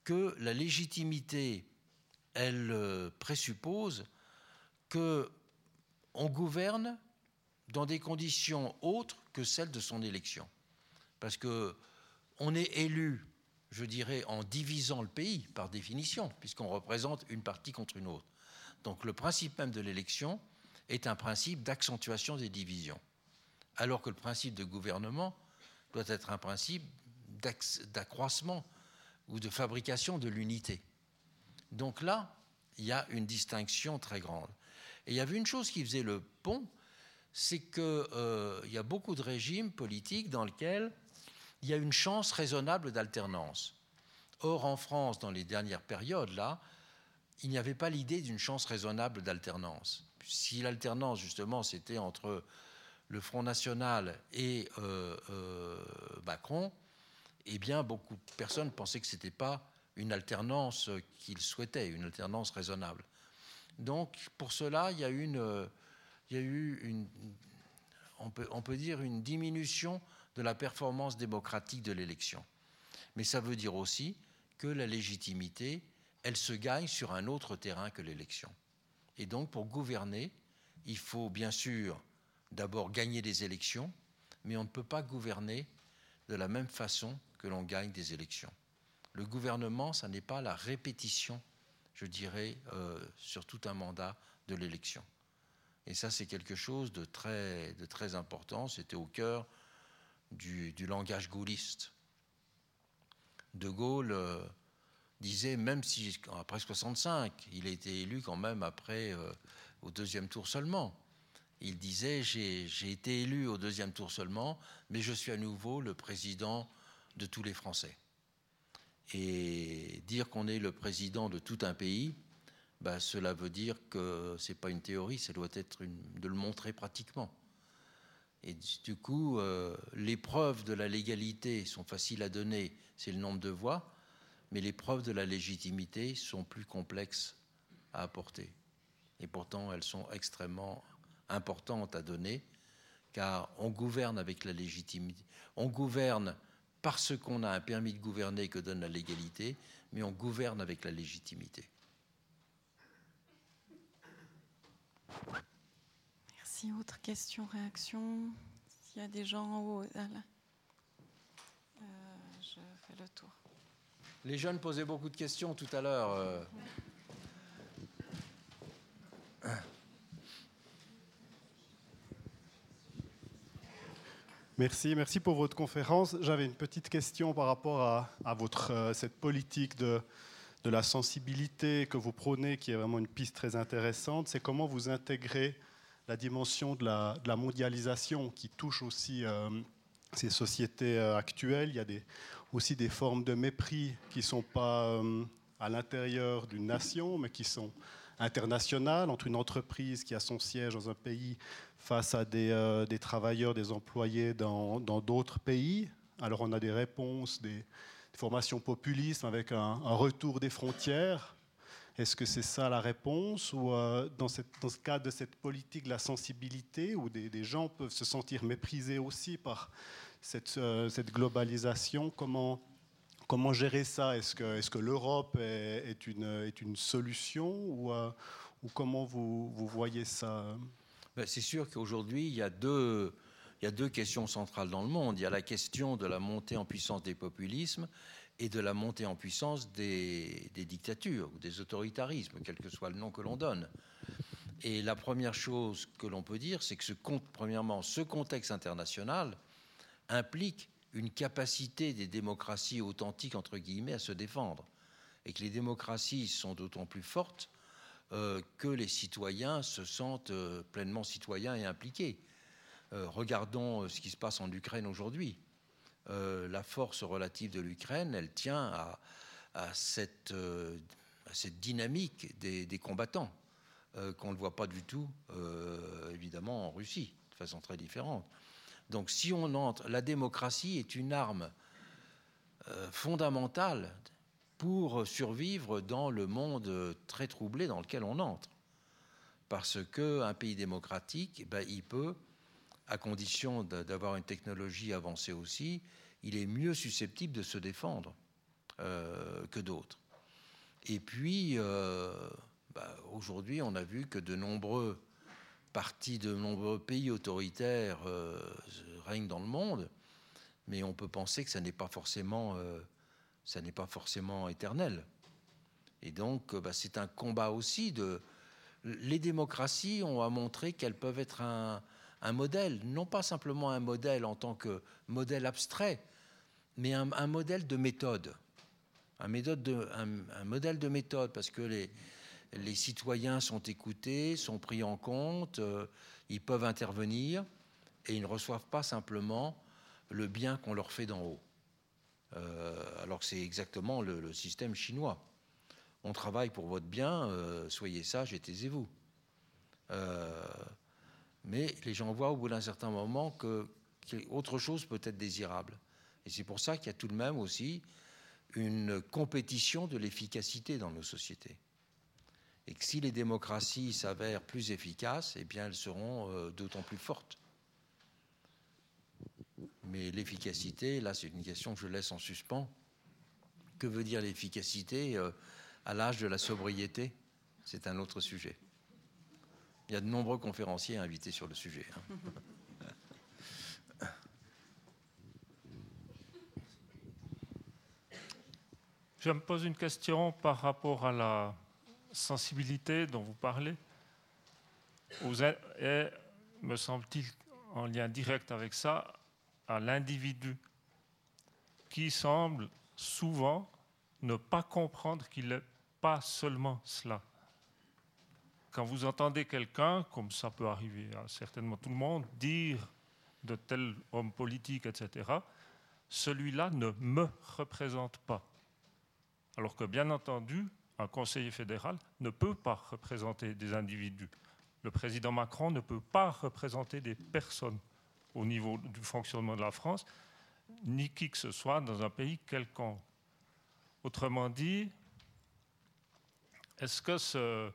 que la légitimité, elle euh, présuppose que on gouverne dans des conditions autres que celles de son élection. Parce que on est élu, je dirais, en divisant le pays, par définition, puisqu'on représente une partie contre une autre. Donc le principe même de l'élection est un principe d'accentuation des divisions alors que le principe de gouvernement doit être un principe d'accroissement ou de fabrication de l'unité. Donc là, il y a une distinction très grande. Et il y avait une chose qui faisait le pont, c'est qu'il euh, y a beaucoup de régimes politiques dans lesquels il y a une chance raisonnable d'alternance. Or, en France, dans les dernières périodes, là, il n'y avait pas l'idée d'une chance raisonnable d'alternance. Si l'alternance, justement, c'était entre le Front National et euh, euh, Macron, eh bien, beaucoup de personnes pensaient que ce n'était pas une alternance qu'ils souhaitaient, une alternance raisonnable. Donc, pour cela, il y a, eu une, on peut dire, une diminution de la performance démocratique de l'élection. Mais ça veut dire aussi que la légitimité, elle se gagne sur un autre terrain que l'élection. Et donc, pour gouverner, il faut bien sûr d'abord gagner des élections, mais on ne peut pas gouverner de la même façon que l'on gagne des élections. Le gouvernement, ça n'est pas la répétition, je dirais, euh, sur tout un mandat de l'élection. Et ça, c'est quelque chose de très, de très important. C'était au cœur du, langage gaulliste. De Gaulle euh, disait, même si après 65, il a été élu quand même après, euh, au deuxième tour seulement, il disait J'ai été élu au deuxième tour seulement, mais je suis à nouveau le président de tous les Français. Et dire qu'on est le président de tout un pays, bah, cela veut dire que ce n'est pas une théorie, ça doit être de le montrer pratiquement. Et du coup, euh, les preuves de la légalité sont faciles à donner, c'est le nombre de voix, mais les preuves de la légitimité sont plus complexes à apporter. Et pourtant, elles sont extrêmement importante à donner, car on gouverne avec la légitimité. On gouverne parce qu'on a un permis de gouverner que donne la légalité, mais on gouverne avec la légitimité. Merci. Autre question, réaction? S'il y a des gens en haut, euh, je fais le tour. Les jeunes posaient beaucoup de questions tout à l'heure. Euh. Merci, merci pour votre conférence. J'avais une petite question par rapport à, euh, cette politique de, la sensibilité que vous prônez, qui est vraiment une piste très intéressante. C'est comment vous intégrez la dimension de la, mondialisation qui touche aussi euh, ces sociétés euh, actuelles. Il y a aussi des formes de mépris qui ne sont pas à l'intérieur d'une nation, mais qui sont internationales, entre une entreprise qui a son siège dans un pays face à euh, des, travailleurs, des employés dans d'autres pays. Alors on a des réponses, des, formations populistes avec un, retour des frontières. Est-ce que c'est ça la réponse Ou euh, dans, ce cadre de cette politique de la sensibilité, où des, gens peuvent se sentir méprisés aussi par cette, euh, globalisation, comment, comment gérer ça? Est-ce que, l'Europe est, une, solution ou, comment vous voyez ça? Ben, C'est sûr qu'aujourd'hui, il y a deux questions centrales dans le monde. Il y a la question de la montée en puissance des populismes et de la montée en puissance des, dictatures ou des autoritarismes, quel que soit le nom que l'on donne. Et la première chose que l'on peut dire, c'est que ce, premièrement, ce contexte international implique une capacité des démocraties authentiques, entre guillemets, à se défendre. Et que les démocraties sont d'autant plus fortes euh, que les citoyens se sentent euh, pleinement citoyens et impliqués. Euh, regardons ce qui se passe en Ukraine aujourd'hui. La force relative de l'Ukraine, elle tient à, cette, dynamique des, combattants, qu'on ne voit pas du tout, évidemment, en Russie, de façon très différente. Donc si on entre, la démocratie est une arme fondamentale pour survivre dans le monde très troublé dans lequel on entre. Parce qu'un pays démocratique, ben, il peut à condition d'avoir une technologie avancée aussi, il est mieux susceptible de se défendre euh, que d'autres. Et puis, euh, bah, aujourd'hui, on a vu que de nombreux partis, de nombreux pays autoritaires euh, règnent dans le monde, mais on peut penser que ça n'est pas forcément, ça n'est pas forcément éternel. Et donc, bah, c'est un combat aussi. Les démocraties ont à montrer qu'elles peuvent être un, modèle, non pas simplement un modèle en tant que modèle abstrait, mais un, modèle de méthode. Un, modèle de méthode, parce que les, les, citoyens sont écoutés, sont pris en compte, euh, ils peuvent intervenir, et ils ne reçoivent pas simplement le bien qu'on leur fait d'en haut. Euh, alors que c'est exactement le, système chinois. On travaille pour votre bien, euh, soyez sages et taisez-vous mais les gens voient au bout d'un certain moment que, autre chose peut être désirable. Et c'est pour ça qu'il y a tout de même aussi une compétition de l'efficacité dans nos sociétés. Et que si les démocraties s'avèrent plus efficaces, eh bien elles seront euh, d'autant plus fortes. Mais l'efficacité, là c'est une question que je laisse en suspens. Que veut dire l'efficacité euh, à l'âge de la sobriété? C'est un autre sujet. Il y a de nombreux conférenciers invités sur le sujet. Hein. Je me pose une question par rapport à la sensibilité dont vous parlez. Vous êtes, me semble-t-il, en lien direct avec ça, à l'individu qui semble souvent ne pas comprendre qu'il n'est pas seulement cela quand vous entendez quelqu'un, comme ça peut arriver à certainement tout le monde, dire de tel homme politique, etc., celui-là ne me représente pas. Alors que, bien entendu, un conseiller fédéral ne peut pas représenter des individus. Le président Macron ne peut pas représenter des personnes au niveau du fonctionnement de la France, ni qui que ce soit dans un pays quelconque. Autrement dit, est-ce que ce,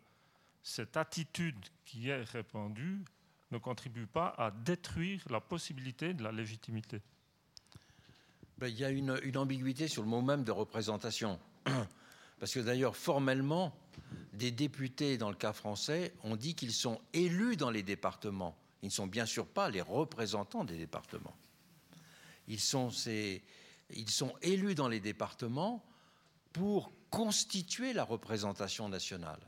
cette attitude qui est répandue ne contribue pas à détruire la possibilité de la légitimité? Ben, Il y a une, ambiguïté sur le mot même de représentation. Parce que d'ailleurs, formellement, des députés, dans le cas français, ont dit qu'ils sont élus dans les départements. Ils ne sont bien sûr pas les représentants des départements. Ils sont, élus dans les départements pour constituer la représentation nationale.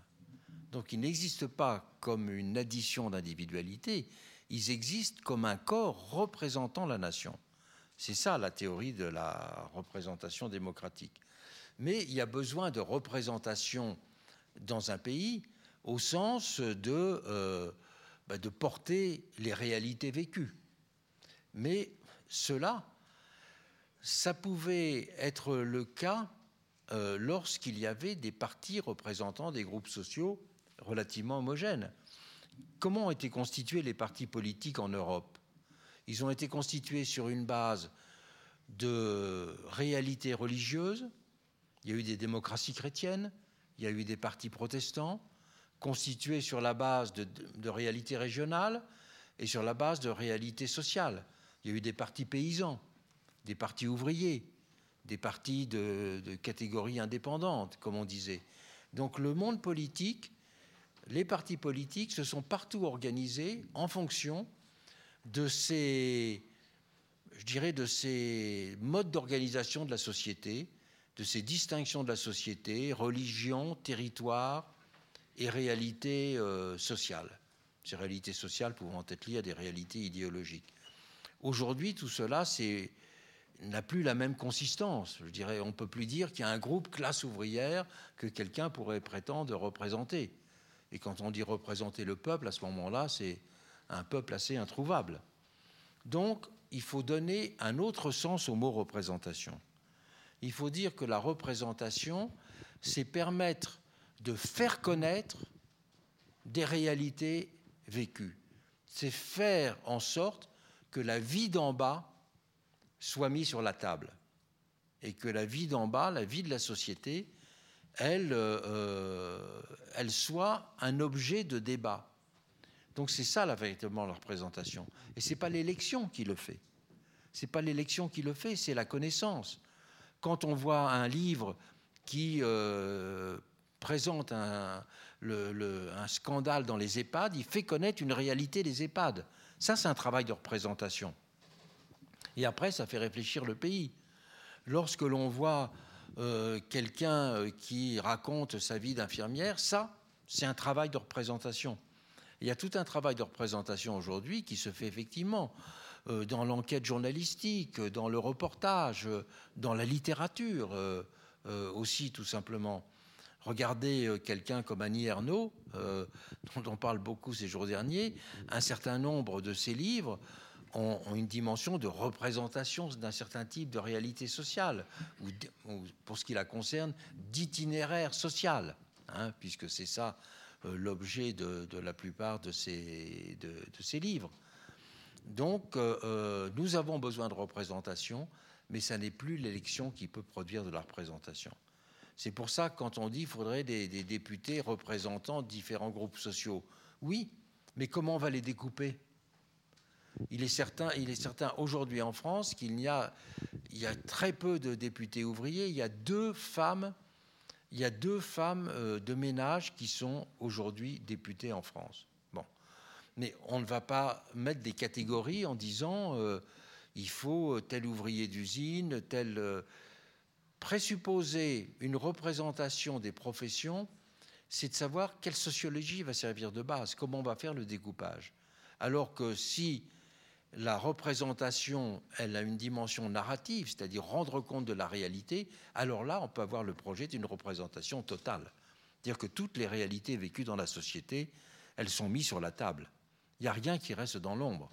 Donc ils n'existent pas comme une addition d'individualités, ils existent comme un corps représentant la nation. C'est ça la théorie de la représentation démocratique. Mais il y a besoin de représentation dans un pays au sens de, euh, bah, de porter les réalités vécues. Mais cela, ça pouvait être le cas euh, lorsqu'il y avait des partis représentant des groupes sociaux relativement homogène. Comment ont été constitués les partis politiques en Europe? Ils ont été constitués sur une base de réalité religieuse. Il y a eu des démocraties chrétiennes, il y a eu des partis protestants, constitués sur la base de, de réalité régionale et sur la base de réalité sociale. Il y a eu des partis paysans, des partis ouvriers, des partis de, de catégorie indépendante, comme on disait. Donc le monde politique, les partis politiques se sont partout organisés en fonction de ces, je dirais, de ces modes d'organisation de la société, de ces distinctions de la société, religion, territoire et réalité euh, sociale. Ces réalités sociales pouvant être liées à des réalités idéologiques. Aujourd'hui, tout cela n'a plus la même consistance. Je dirais, on ne peut plus dire qu'il y a un groupe classe ouvrière que quelqu'un pourrait prétendre représenter. Et quand on dit représenter le peuple, à ce moment-là, c'est un peuple assez introuvable. Donc, il faut donner un autre sens au mot représentation. Il faut dire que la représentation, c'est permettre de faire connaître des réalités vécues. C'est faire en sorte que la vie d'en bas soit mise sur la table. Et que la vie d'en bas, la vie de la société, elle, euh, elle soit un objet de débat. Donc c'est ça la, véritablement la représentation. Et ce n'est pas l'élection qui le fait. Ce n'est pas l'élection qui le fait, c'est la connaissance. Quand on voit un livre qui euh, présente un, scandale dans les EHPAD, il fait connaître une réalité des EHPAD. Ça, c'est un travail de représentation. Et après, ça fait réfléchir le pays. Lorsque l'on voit euh, quelqu'un euh, qui raconte sa vie d'infirmière, ça, c'est un travail de représentation. Il y a tout un travail de représentation aujourd'hui qui se fait effectivement euh, dans l'enquête journalistique, dans le reportage, dans la littérature aussi tout simplement. Regardez quelqu'un comme Annie Ernaux, dont on parle beaucoup ces jours derniers, un certain nombre de ses livres ont, une dimension de représentation d'un certain type de réalité sociale, ou, pour ce qui la concerne, d'itinéraire social, hein, puisque c'est ça euh, l'objet de, la plupart de ces livres. Donc, euh, euh, nous avons besoin de représentation, mais ça n'est plus l'élection qui peut produire de la représentation. C'est pour ça que quand on dit qu'il faudrait des, députés représentant différents groupes sociaux, oui, mais comment on va les découper? Il est certain, il est certain aujourd'hui en France qu'il y a, y a très peu de députés ouvriers. Il y a deux femmes, il y a deux femmes euh, de ménage qui sont aujourd'hui députées en France. Bon, mais on ne va pas mettre des catégories en disant euh, il faut tel ouvrier d'usine, tel euh, présupposer une représentation des professions, c'est de savoir quelle sociologie va servir de base, comment on va faire le découpage. Alors que si la représentation, elle a une dimension narrative, c'est-à-dire rendre compte de la réalité, alors là, on peut avoir le projet d'une représentation totale. C'est-à-dire que toutes les réalités vécues dans la société, elles sont mises sur la table. Il n'y a rien qui reste dans l'ombre.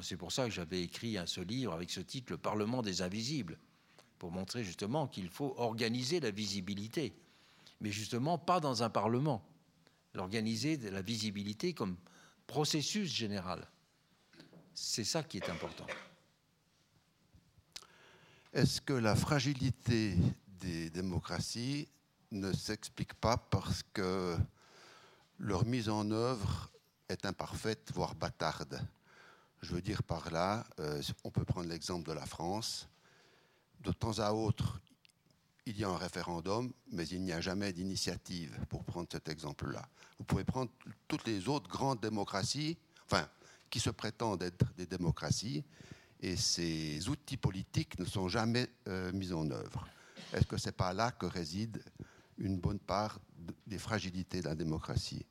C'est pour ça que j'avais écrit un, ce livre avec ce titre, Le Parlement des invisibles, pour montrer justement qu'il faut organiser la visibilité, mais justement pas dans un Parlement. L'organiser la visibilité comme processus général. C'est ça qui est important. Est-ce que la fragilité des démocraties ne s'explique pas parce que leur mise en œuvre est imparfaite, voire bâtarde? Je veux dire par là, euh, on peut prendre l'exemple de la France. De temps à autre, il y a un référendum, mais il n'y a jamais d'initiative, pour prendre cet exemple-là. Vous pouvez prendre toutes les autres grandes démocraties, enfin, qui se prétendent être des démocraties et ces outils politiques ne sont jamais euh, mis en œuvre. Est-ce que ce n'est pas là que réside une bonne part des fragilités de la démocratie?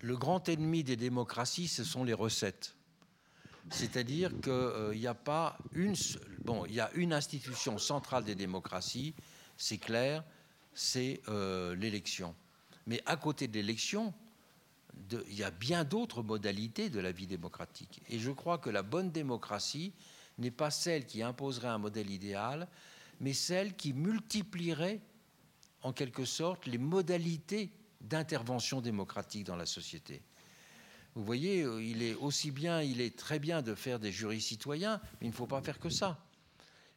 Le grand ennemi des démocraties, ce sont les recettes. C'est-à-dire qu'il n'y euh, a pas une. Bon, il y a une institution centrale des démocraties, c'est clair, c'est euh, l'élection. Mais à côté de l'élection, il y a bien d'autres modalités de la vie démocratique. Et je crois que la bonne démocratie n'est pas celle qui imposerait un modèle idéal, mais celle qui multiplierait en quelque sorte les modalités d'intervention démocratique dans la société. Vous voyez, il est aussi bien, il est très bien de faire des jurys citoyens, mais il ne faut pas faire que ça.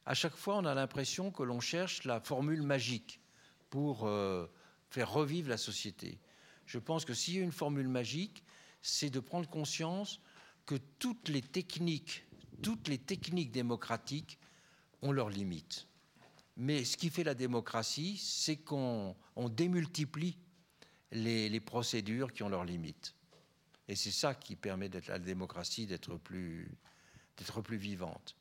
À chaque fois, on a l'impression que l'on cherche la formule magique pour euh, faire revivre la société je pense que s'il y a une formule magique, c'est de prendre conscience que toutes les techniques, toutes les techniques démocratiques ont leurs limites. Mais ce qui fait la démocratie, c'est qu'on démultiplie les, procédures qui ont leurs limites. Et c'est ça qui permet à la démocratie d'être plus, plus vivante.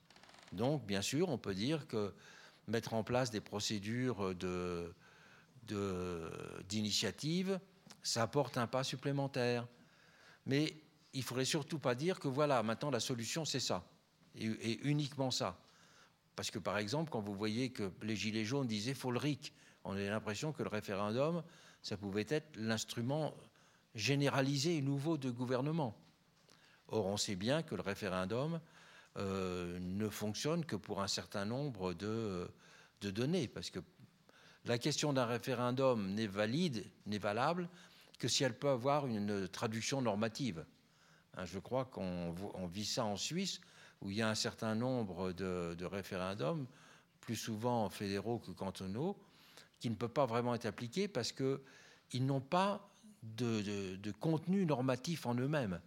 Donc, bien sûr, on peut dire que mettre en place des procédures d'initiative, ça apporte un pas supplémentaire. Mais il ne faudrait surtout pas dire que voilà, maintenant la solution c'est ça, et, uniquement ça. Parce que par exemple, quand vous voyez que les Gilets jaunes disaient faut RIC, on a l'impression que le référendum, ça pouvait être l'instrument généralisé et nouveau de gouvernement. Or, on sait bien que le référendum euh, ne fonctionne que pour un certain nombre de, de données, parce que la question d'un référendum n'est valide, n'est valable que si elle peut avoir une traduction normative. Hein, je crois qu'on vit ça en Suisse, où il y a un certain nombre de, référendums, plus souvent fédéraux que cantonaux, qui ne peuvent pas vraiment être appliqués parce qu'ils n'ont pas de, contenu normatif en eux-mêmes.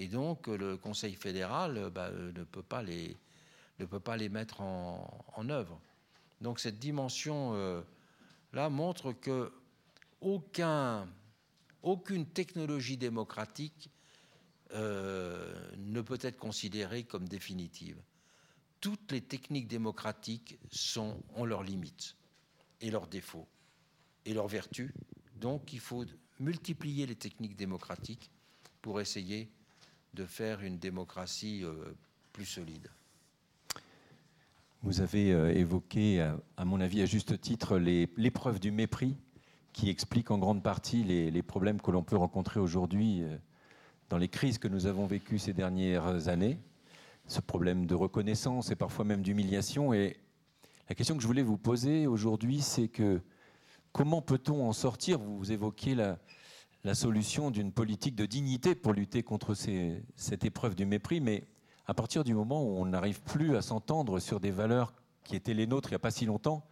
Et donc le Conseil fédéral bah, ne, peut pas les, ne peut pas les mettre en, œuvre. Donc cette dimension-là euh, montre que aucun, aucune technologie démocratique euh, ne peut être considérée comme définitive. Toutes les techniques démocratiques sont, ont leurs limites et leurs défauts et leurs vertus. Donc il faut multiplier les techniques démocratiques pour essayer de faire une démocratie euh, plus solide. Vous avez euh, évoqué, à mon avis à juste titre, l'épreuve du mépris qui explique en grande partie les, problèmes que l'on peut rencontrer aujourd'hui dans les crises que nous avons vécues ces dernières années, ce problème de reconnaissance et parfois même d'humiliation. Et la question que je voulais vous poser aujourd'hui, c'est que comment peut-on en sortir? Vous évoquiez la, la solution d'une politique de dignité pour lutter contre cette épreuve du mépris, mais à partir du moment où on n'arrive plus à s'entendre sur des valeurs qui étaient les nôtres il n'y a pas si longtemps,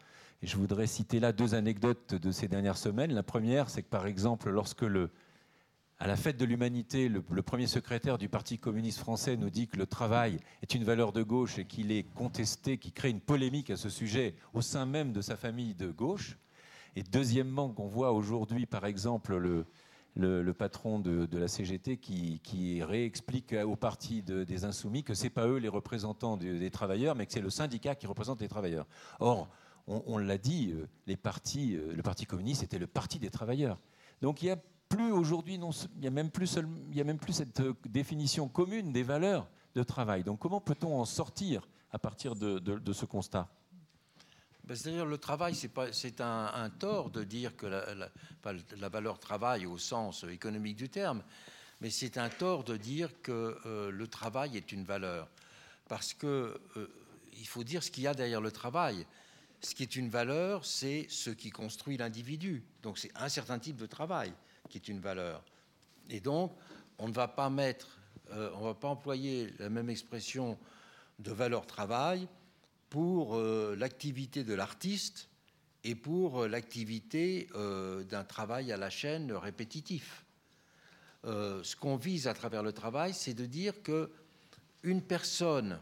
et je voudrais citer là deux anecdotes de ces dernières semaines. La première, c'est que par exemple, lorsque le, à la fête de l'humanité, le, premier secrétaire du Parti communiste français nous dit que le travail est une valeur de gauche et qu'il est contesté, qu'il crée une polémique à ce sujet au sein même de sa famille de gauche. Et deuxièmement, qu'on voit aujourd'hui, par exemple, le, le, patron de, la CGT qui, réexplique au parti des Insoumis que ce n'est pas eux les représentants des travailleurs, mais que c'est le syndicat qui représente les travailleurs. Or, on, l'a dit, euh, euh, le Parti communiste était le parti des travailleurs. Donc il y a plus aujourd'hui, il n'y a, même plus y a même plus cette euh, définition commune des valeurs de travail. Donc comment peut-on en sortir à partir de, ce constat? Ben, C'est-à-dire le travail, c'est un, tort de dire que la, valeur travail au sens économique du terme, mais c'est un tort de dire que euh, le travail est une valeur. Parce que euh, il faut dire ce qu'il y a derrière le travail. Ce qui est une valeur, c'est ce qui construit l'individu. Donc c'est un certain type de travail qui est une valeur. Et donc, on ne va pas mettre, euh, on va pas employer la même expression de valeur travail pour euh, l'activité de l'artiste et pour euh, l'activité d'un travail à la chaîne répétitif. ce qu'on vise à travers le travail, c'est de dire que une personne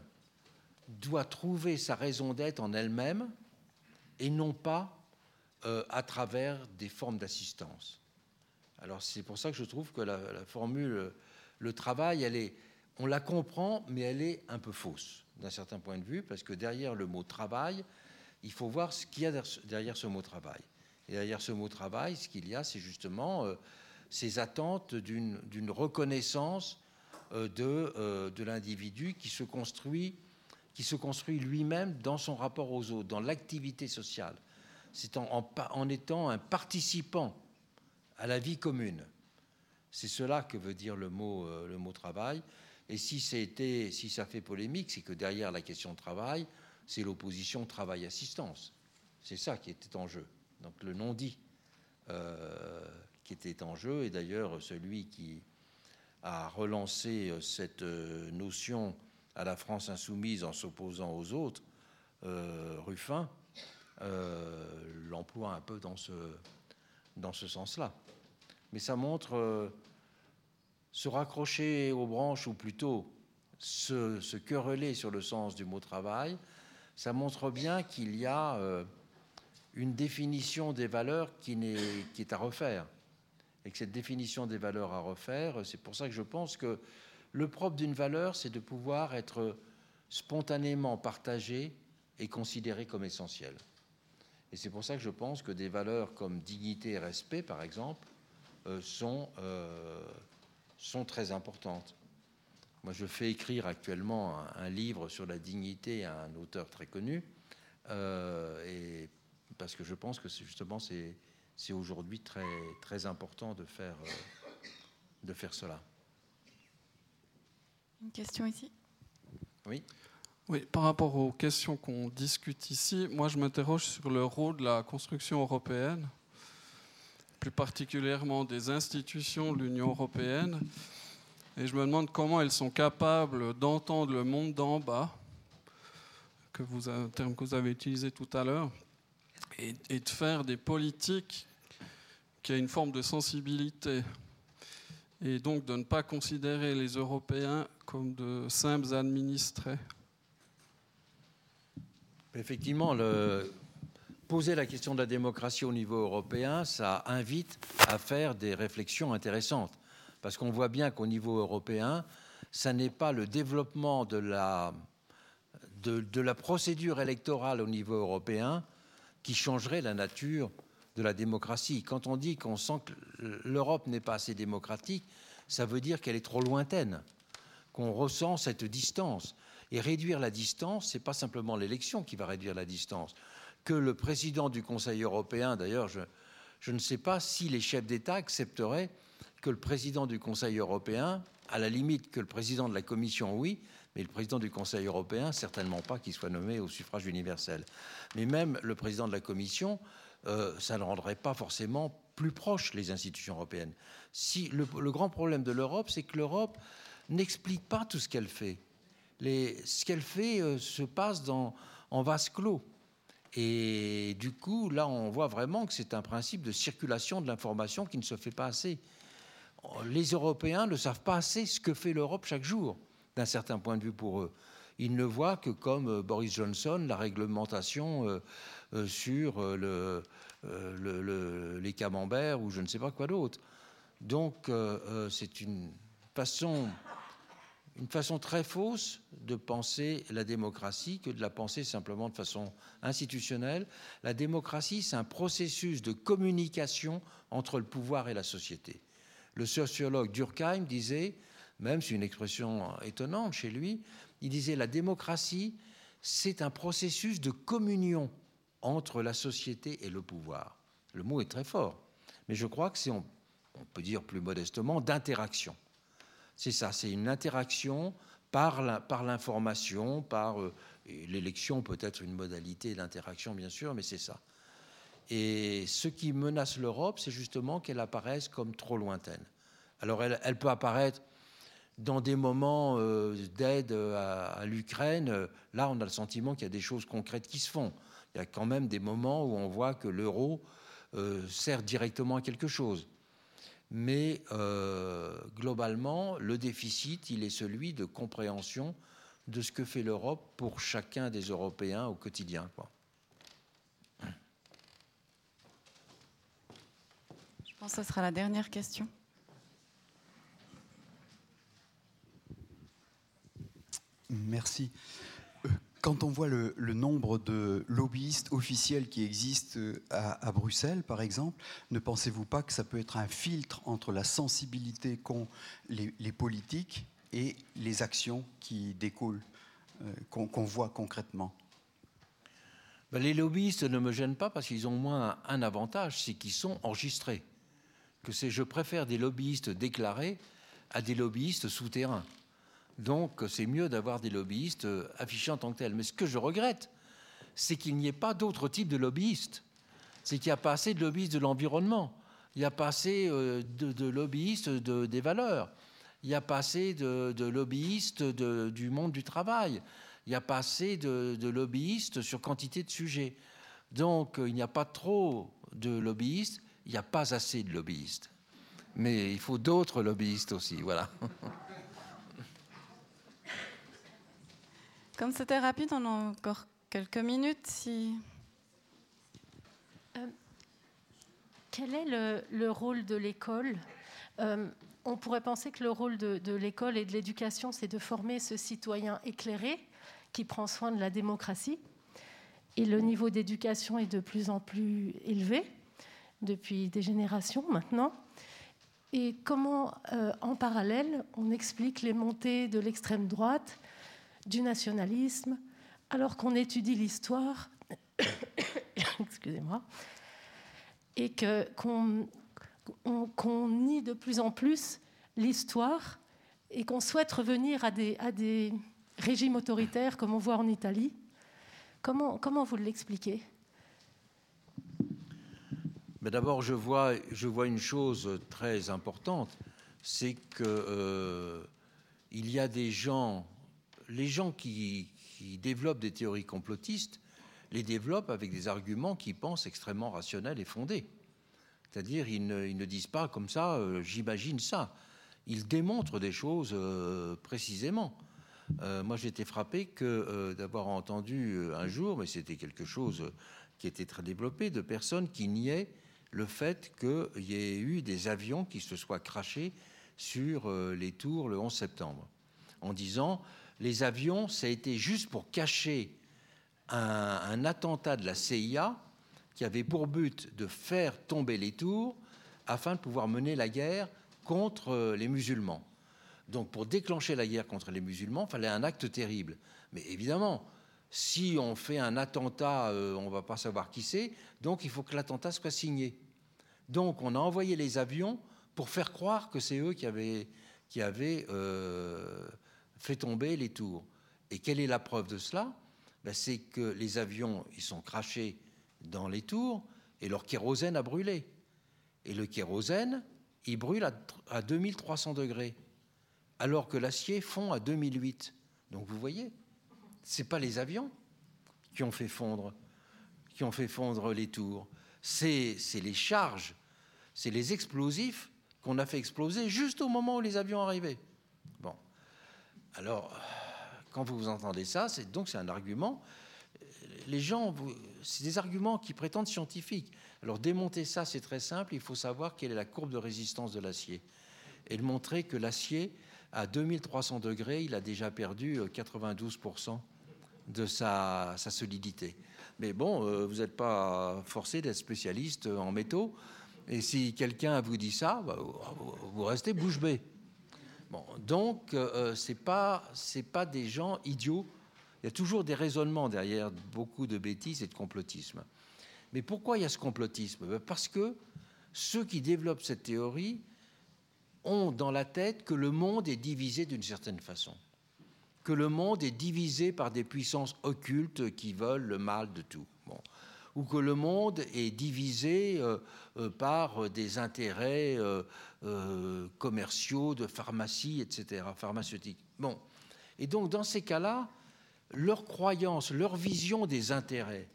doit trouver sa raison d'être en elle-même et non pas à travers des formes d'assistance. Alors c'est pour ça que je trouve que la, formule le travail, elle est, on la comprend, mais elle est un peu fausse d'un certain point de vue, parce que derrière le mot travail, il faut voir ce qu'il y a derrière ce mot travail. Et derrière ce mot travail, ce qu'il y a, c'est justement euh, ces attentes d'une reconnaissance euh, de, euh, de l'individu qui se construit, construit lui-même dans son rapport aux autres, dans l'activité sociale. C'est en, étant un participant à la vie commune. C'est cela que veut dire le mot travail. Et si, si ça fait polémique, c'est que derrière la question de travail, c'est l'opposition travail-assistance. C'est ça qui était en jeu. Donc le non-dit euh, qui était en jeu, et d'ailleurs celui qui a relancé euh, cette notion à la France insoumise en s'opposant aux autres, Ruffin, l'emploie un peu dans ce, dans ce sens-là mais ça montre euh, se raccrocher aux branches, ou plutôt se, quereller sur le sens du mot travail, ça montre bien qu'il y a euh, une définition des valeurs qui, est, qui est à refaire. Et que cette définition des valeurs à refaire, c'est pour ça que je pense que le propre d'une valeur, c'est de pouvoir être spontanément partagée et considérée comme essentielle. Et c'est pour ça que je pense que des valeurs comme dignité et respect, par exemple, euh, sont, euh, sont très importantes. Moi, je fais écrire actuellement un, livre sur la dignité à un auteur très connu, euh, et parce que je pense que justement c'est, c'est aujourd'hui très, très important de faire, de faire cela. Une question ici? Oui. Oui, par rapport aux questions qu'on discute ici, moi je m'interroge sur le rôle de la construction européenne, particulièrement des institutions de l'Union européenne, et je me demande comment elles sont capables d'entendre le monde d'en bas, que vous, un terme que vous avez utilisé tout à l'heure, et, et, de faire des politiques qui a une forme de sensibilité, et donc de ne pas considérer les Européens comme de simples administrés. Effectivement, le, poser la question de la démocratie au niveau européen, ça invite à faire des réflexions intéressantes. Parce qu'on voit bien qu'au niveau européen, ça n'est pas le développement de la, de, de, la procédure électorale au niveau européen qui changerait la nature de la démocratie. Quand on dit qu'on sent que l'Europe n'est pas assez démocratique, ça veut dire qu'elle est trop lointaine, qu'on ressent cette distance. Et réduire la distance, ce n'est pas simplement l'élection qui va réduire la distance. Que le président du Conseil européen, d'ailleurs, je, ne sais pas si les chefs d'État accepteraient que le président du Conseil européen, à la limite que le président de la Commission, oui, mais le président du Conseil européen, certainement pas qu'il soit nommé au suffrage universel. Mais même le président de la Commission, euh, ça ne rendrait pas forcément plus proches les institutions européennes. Si le, grand problème de l'Europe, c'est que l'Europe n'explique pas tout ce qu'elle fait ce qu'elle fait euh, se passe en vase clos. Et du coup, là, on voit vraiment que c'est un principe de circulation de l'information qui ne se fait pas assez. Les Européens ne savent pas assez ce que fait l'Europe chaque jour, d'un certain point de vue pour eux. Ils ne voient que, comme euh, Boris Johnson, la réglementation euh, euh, sur le, le, le, les camemberts ou je ne sais pas quoi d'autre. Donc, c'est une façon une façon très fausse de penser la démocratie que de la penser simplement de façon institutionnelle. La démocratie, c'est un processus de communication entre le pouvoir et la société. Le sociologue Durkheim disait, même c'est une expression étonnante chez lui, il disait la démocratie, c'est un processus de communion entre la société et le pouvoir. Le mot est très fort, mais je crois que c'est, on, on peut dire plus modestement, d'interaction c'est ça, c'est une interaction par l'information, par, euh, l'élection peut être une modalité d'interaction, bien sûr, mais c'est ça. Et ce qui menace l'Europe, c'est justement qu'elle apparaisse comme trop lointaine. Alors elle, peut apparaître dans des moments euh, d'aide à, à l'Ukraine. Là, on a le sentiment qu'il y a des choses concrètes qui se font. Il y a quand même des moments où on voit que l'euro euh, sert directement à quelque chose mais euh, globalement, le déficit, il est celui de compréhension de ce que fait l'Europe pour chacun des Européens au quotidien. Quoi. Je pense que ce sera la dernière question. Merci quand on voit le, nombre de lobbyistes officiels qui existent à, à Bruxelles, par exemple, ne pensez-vous pas que ça peut être un filtre entre la sensibilité qu'ont les, les, politiques et les actions qui découlent, euh, qu'on qu voit concrètement? Ben, Les lobbyistes ne me gênent pas parce qu'ils ont moins un avantage, c'est qu'ils sont enregistrés. Que je préfère des lobbyistes déclarés à des lobbyistes souterrains. Donc c'est mieux d'avoir des lobbyistes euh, affichés en tant que tels. Mais ce que je regrette, c'est qu'il n'y ait pas d'autres types de lobbyistes. C'est qu'il n'y a pas assez de lobbyistes de l'environnement. Il n'y a pas assez euh, de, lobbyistes de, des valeurs. Il n'y a pas assez de, de lobbyistes du monde du travail. Il n'y a pas assez de, de, lobbyistes sur quantité de sujets. Donc il n'y a pas trop de lobbyistes, il n'y a pas assez de lobbyistes. Mais il faut d'autres lobbyistes aussi. Voilà. Comme c'était rapide, on a encore quelques minutes si. Euh, quel est le, le rôle de l'école? Euh, On pourrait penser que le rôle de, de l'école et de l'éducation, c'est de former ce citoyen éclairé qui prend soin de la démocratie. Et le niveau d'éducation est de plus en plus élevé depuis des générations maintenant. Et comment, euh, en parallèle, on explique les montées de l'extrême droite, du nationalisme, alors qu'on étudie l'histoire, excusez-moi, et qu'on qu nie de plus en plus l'histoire et qu'on souhaite revenir à des, régimes autoritaires comme on voit en Italie. Comment, comment vous l'expliquez? Mais D'abord, je vois, je vois une chose très importante, c'est qu'il euh, y a des gens, les gens qui, développent des théories complotistes, les développent avec des arguments qui pensent extrêmement rationnels et fondés. C'est-à-dire, ils ne, disent pas comme ça, euh, j'imagine ça. Ils démontrent des choses euh, précisément. Euh, moi, j'étais frappé que d'avoir entendu un jour, mais c'était quelque chose qui était très développé, de personnes qui niaient le fait qu'il y ait eu des avions qui se soient crachés sur les tours le 11 septembre, en disant les avions, ça a été juste pour cacher un, attentat de la CIA qui avait pour but de faire tomber les tours afin de pouvoir mener la guerre contre les musulmans. Donc pour déclencher la guerre contre les musulmans, il fallait un acte terrible. Mais évidemment, si on fait un attentat, euh, on ne va pas savoir qui c'est, donc il faut que l'attentat soit signé. Donc on a envoyé les avions pour faire croire que c'est eux qui avaient, qui avaient euh, fait tomber les tours. Et quelle est la preuve de cela? Ben, C'est que les avions, ils sont crachés dans les tours et leur kérosène a brûlé. Et le kérosène, il brûle à, à 2300 degrés alors que l'acier fond à 2008. Donc vous voyez, ce n'est pas les avions qui ont fait fondre, qui ont fait fondre les tours, c'est les charges, c'est les explosifs qu'on a fait exploser juste au moment où les avions arrivaient. Bon, alors quand vous entendez ça, c'est donc c'est un argument. Les gens, c'est des arguments qui prétendent scientifiques. Alors démonter ça, c'est très simple. Il faut savoir quelle est la courbe de résistance de l'acier et de montrer que l'acier à 2300 degrés, il a déjà perdu 92% euh, de sa, solidité. Mais bon, euh, vous n'êtes pas forcé d'être spécialiste en métaux. Et si quelqu'un vous dit ça, bah, vous restez bouche bée. Donc, euh, ce n'est pas, des gens idiots. Il y a toujours des raisonnements derrière beaucoup de bêtises et de complotisme. Mais pourquoi il y a ce complotisme? Parce que ceux qui développent cette théorie ont dans la tête que le monde est divisé d'une certaine façon, que le monde est divisé par des puissances occultes qui veulent le mal de tout. Ou que le monde est divisé euh, euh, par des intérêts euh, euh, commerciaux, de pharmacie, etc., pharmaceutiques. Bon. Et donc, dans ces cas-là, leur croyance, leur vision des intérêts,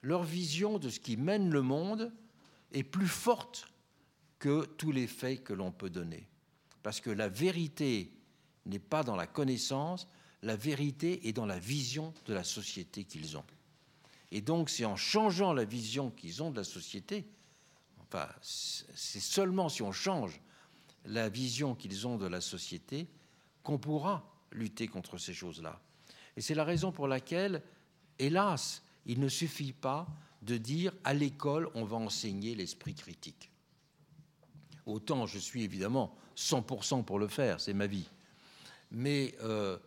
leur vision de ce qui mène le monde est plus forte que tous les faits que l'on peut donner. Parce que la vérité n'est pas dans la connaissance, la vérité est dans la vision de la société qu'ils ont. Et donc c'est en changeant la vision qu'ils ont de la société, enfin c'est seulement si on change la vision qu'ils ont de la société qu'on pourra lutter contre ces choses-là. Et c'est la raison pour laquelle, hélas, il ne suffit pas de dire à l'école on va enseigner l'esprit critique. Autant je suis évidemment 100% pour le faire, c'est ma vie. Mais euh,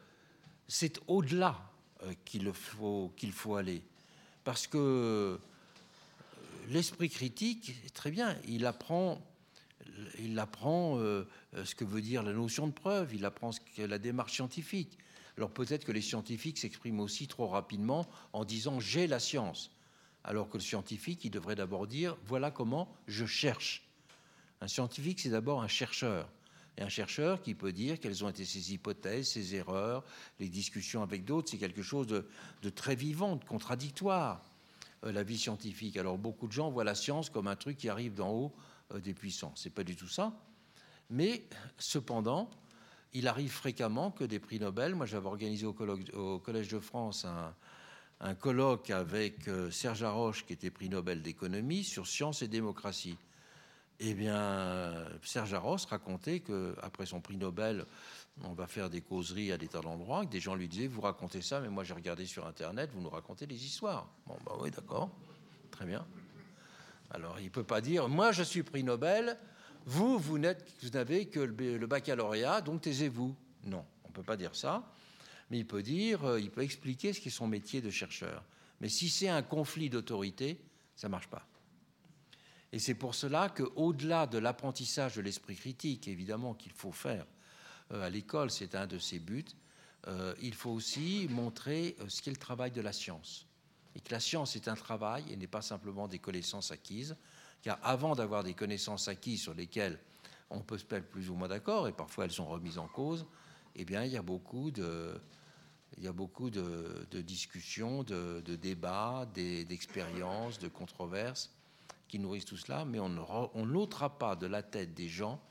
c'est au-delà euh, qu'il faut, qu'il faut aller. Parce que euh, l'esprit critique, très bien, il apprend, il apprend euh, ce que veut dire la notion de preuve, il apprend la démarche scientifique. Alors peut-être que les scientifiques s'expriment aussi trop rapidement en disant j'ai la science, alors que le scientifique, il devrait d'abord dire voilà comment je cherche un scientifique, c'est d'abord un chercheur. Et un chercheur qui peut dire quelles ont été ses hypothèses, ses erreurs, les discussions avec d'autres, c'est quelque chose de, très vivant, de contradictoire, euh, la vie scientifique. Alors beaucoup de gens voient la science comme un truc qui arrive d'en haut euh, des puissants. C'est pas du tout ça. Mais cependant, il arrive fréquemment que des prix Nobel, moi j'avais organisé au, Collège de France un, un colloque avec euh, Serge Haroche, qui était prix Nobel d'économie, sur science et démocratie. Eh bien, Serge Haroche racontait qu'après son prix Nobel, on va faire des causeries à des tas d'endroits, que des gens lui disaient, vous racontez ça, mais moi j'ai regardé sur Internet, vous nous racontez des histoires. Bon, bah oui, d'accord, très bien. Alors, il ne peut pas dire, moi je suis prix Nobel, vous, vous n'avez que le baccalauréat, donc taisez-vous. Non, on ne peut pas dire ça mais il peut dire, euh, il peut expliquer ce qu'est son métier de chercheur. Mais si c'est un conflit d'autorité, ça ne marche pas. Et c'est pour cela qu'au-delà de l'apprentissage de l'esprit critique, évidemment qu'il faut faire euh, à l'école, c'est un de ses buts, euh, il faut aussi montrer ce qu'est le travail de la science. Et que la science est un travail et n'est pas simplement des connaissances acquises, car avant d'avoir des connaissances acquises sur lesquelles on peut se mettre plus ou moins d'accord, et parfois elles sont remises en cause, eh bien, il y a beaucoup de, discussions, de, débats, d'expériences, de controverses qui nourrissent tout cela, mais on n'ôtera pas de la tête des gens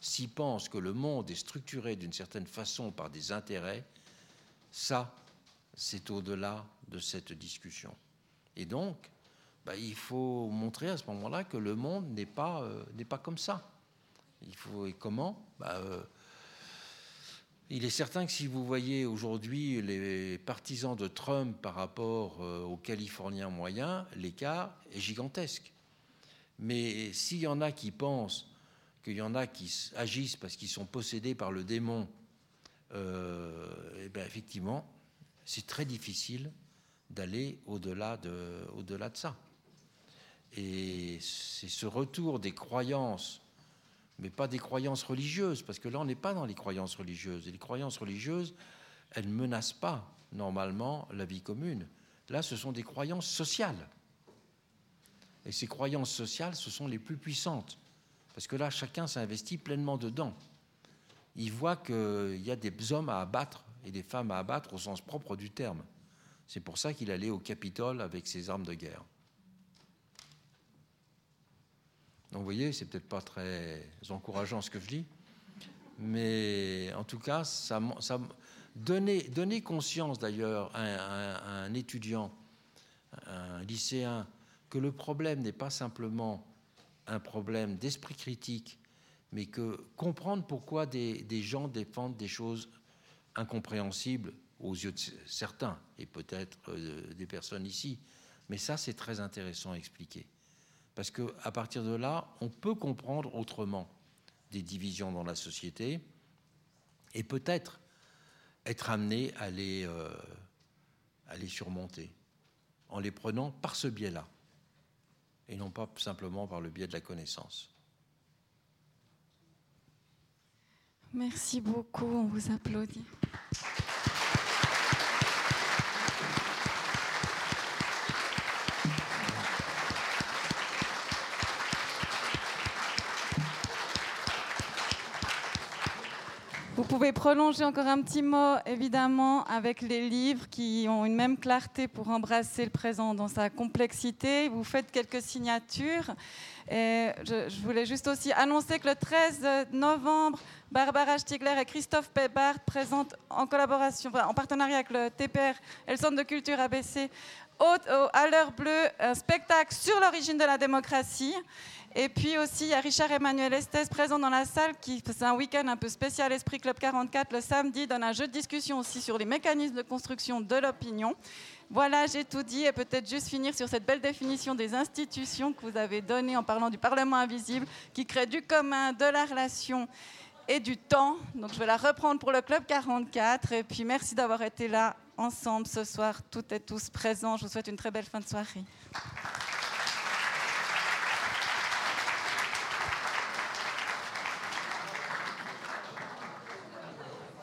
s'ils pensent que le monde est structuré d'une certaine façon par des intérêts. Ça, c'est au-delà de cette discussion. Et donc, bah, il faut montrer à ce moment-là que le monde n'est pas, euh, pas comme ça. Il faut, et comment? Bah, euh, il est certain que si vous voyez aujourd'hui les partisans de Trump par rapport euh, aux Californiens moyens, l'écart est gigantesque. Mais s'il y en a qui pensent qu'il y en a qui agissent parce qu'ils sont possédés par le démon, euh, eh bien effectivement, c'est très difficile d'aller au-delà de, au-delà de ça. Et c'est ce retour des croyances mais pas des croyances religieuses, parce que là, on n'est pas dans les croyances religieuses. Et les croyances religieuses, elles ne menacent pas, normalement, la vie commune. Là, ce sont des croyances sociales. Et ces croyances sociales, ce sont les plus puissantes. Parce que là, chacun s'investit pleinement dedans. Il voit qu'il y a des hommes à abattre et des femmes à abattre au sens propre du terme. C'est pour ça qu'il allait au Capitole avec ses armes de guerre. Donc vous voyez, c'est peut-être pas très encourageant ce que je dis, mais en tout cas, ça, ça donner, donner conscience d'ailleurs à, un étudiant, un lycéen, que le problème n'est pas simplement un problème d'esprit critique, mais que comprendre pourquoi des, gens défendent des choses incompréhensibles aux yeux de certains, et peut-être euh, des personnes ici, mais ça c'est très intéressant à expliquer. Parce qu'à partir de là, on peut comprendre autrement des divisions dans la société et peut-être être amené à les, euh, à les surmonter en les prenant par ce biais-là et non pas simplement par le biais de la connaissance. Merci beaucoup, on vous applaudit. Pouvez prolonger encore un petit mot, évidemment, avec les livres qui ont une même clarté pour embrasser le présent dans sa complexité. Vous faites quelques signatures. Et je, voulais juste aussi annoncer que le 13 novembre, Barbara Stiegler et Christophe Pebart présentent en collaboration, en partenariat avec le TPR et le Centre de culture ABC, à l'heure bleue, un spectacle sur l'origine de la démocratie. Et puis aussi, il y a Richard Emmanuel Estes présent dans la salle, qui c'est un week-end un peu spécial Esprit Club 44 le samedi, donne un jeu de discussion aussi sur les mécanismes de construction de l'opinion. Voilà, j'ai tout dit et peut-être juste finir sur cette belle définition des institutions que vous avez donnée en parlant du Parlement invisible, qui crée du commun, de la relation et du temps. Donc je vais la reprendre pour le Club 44. Et puis merci d'avoir été là ensemble ce soir, toutes et tous présents. Je vous souhaite une très belle fin de soirée.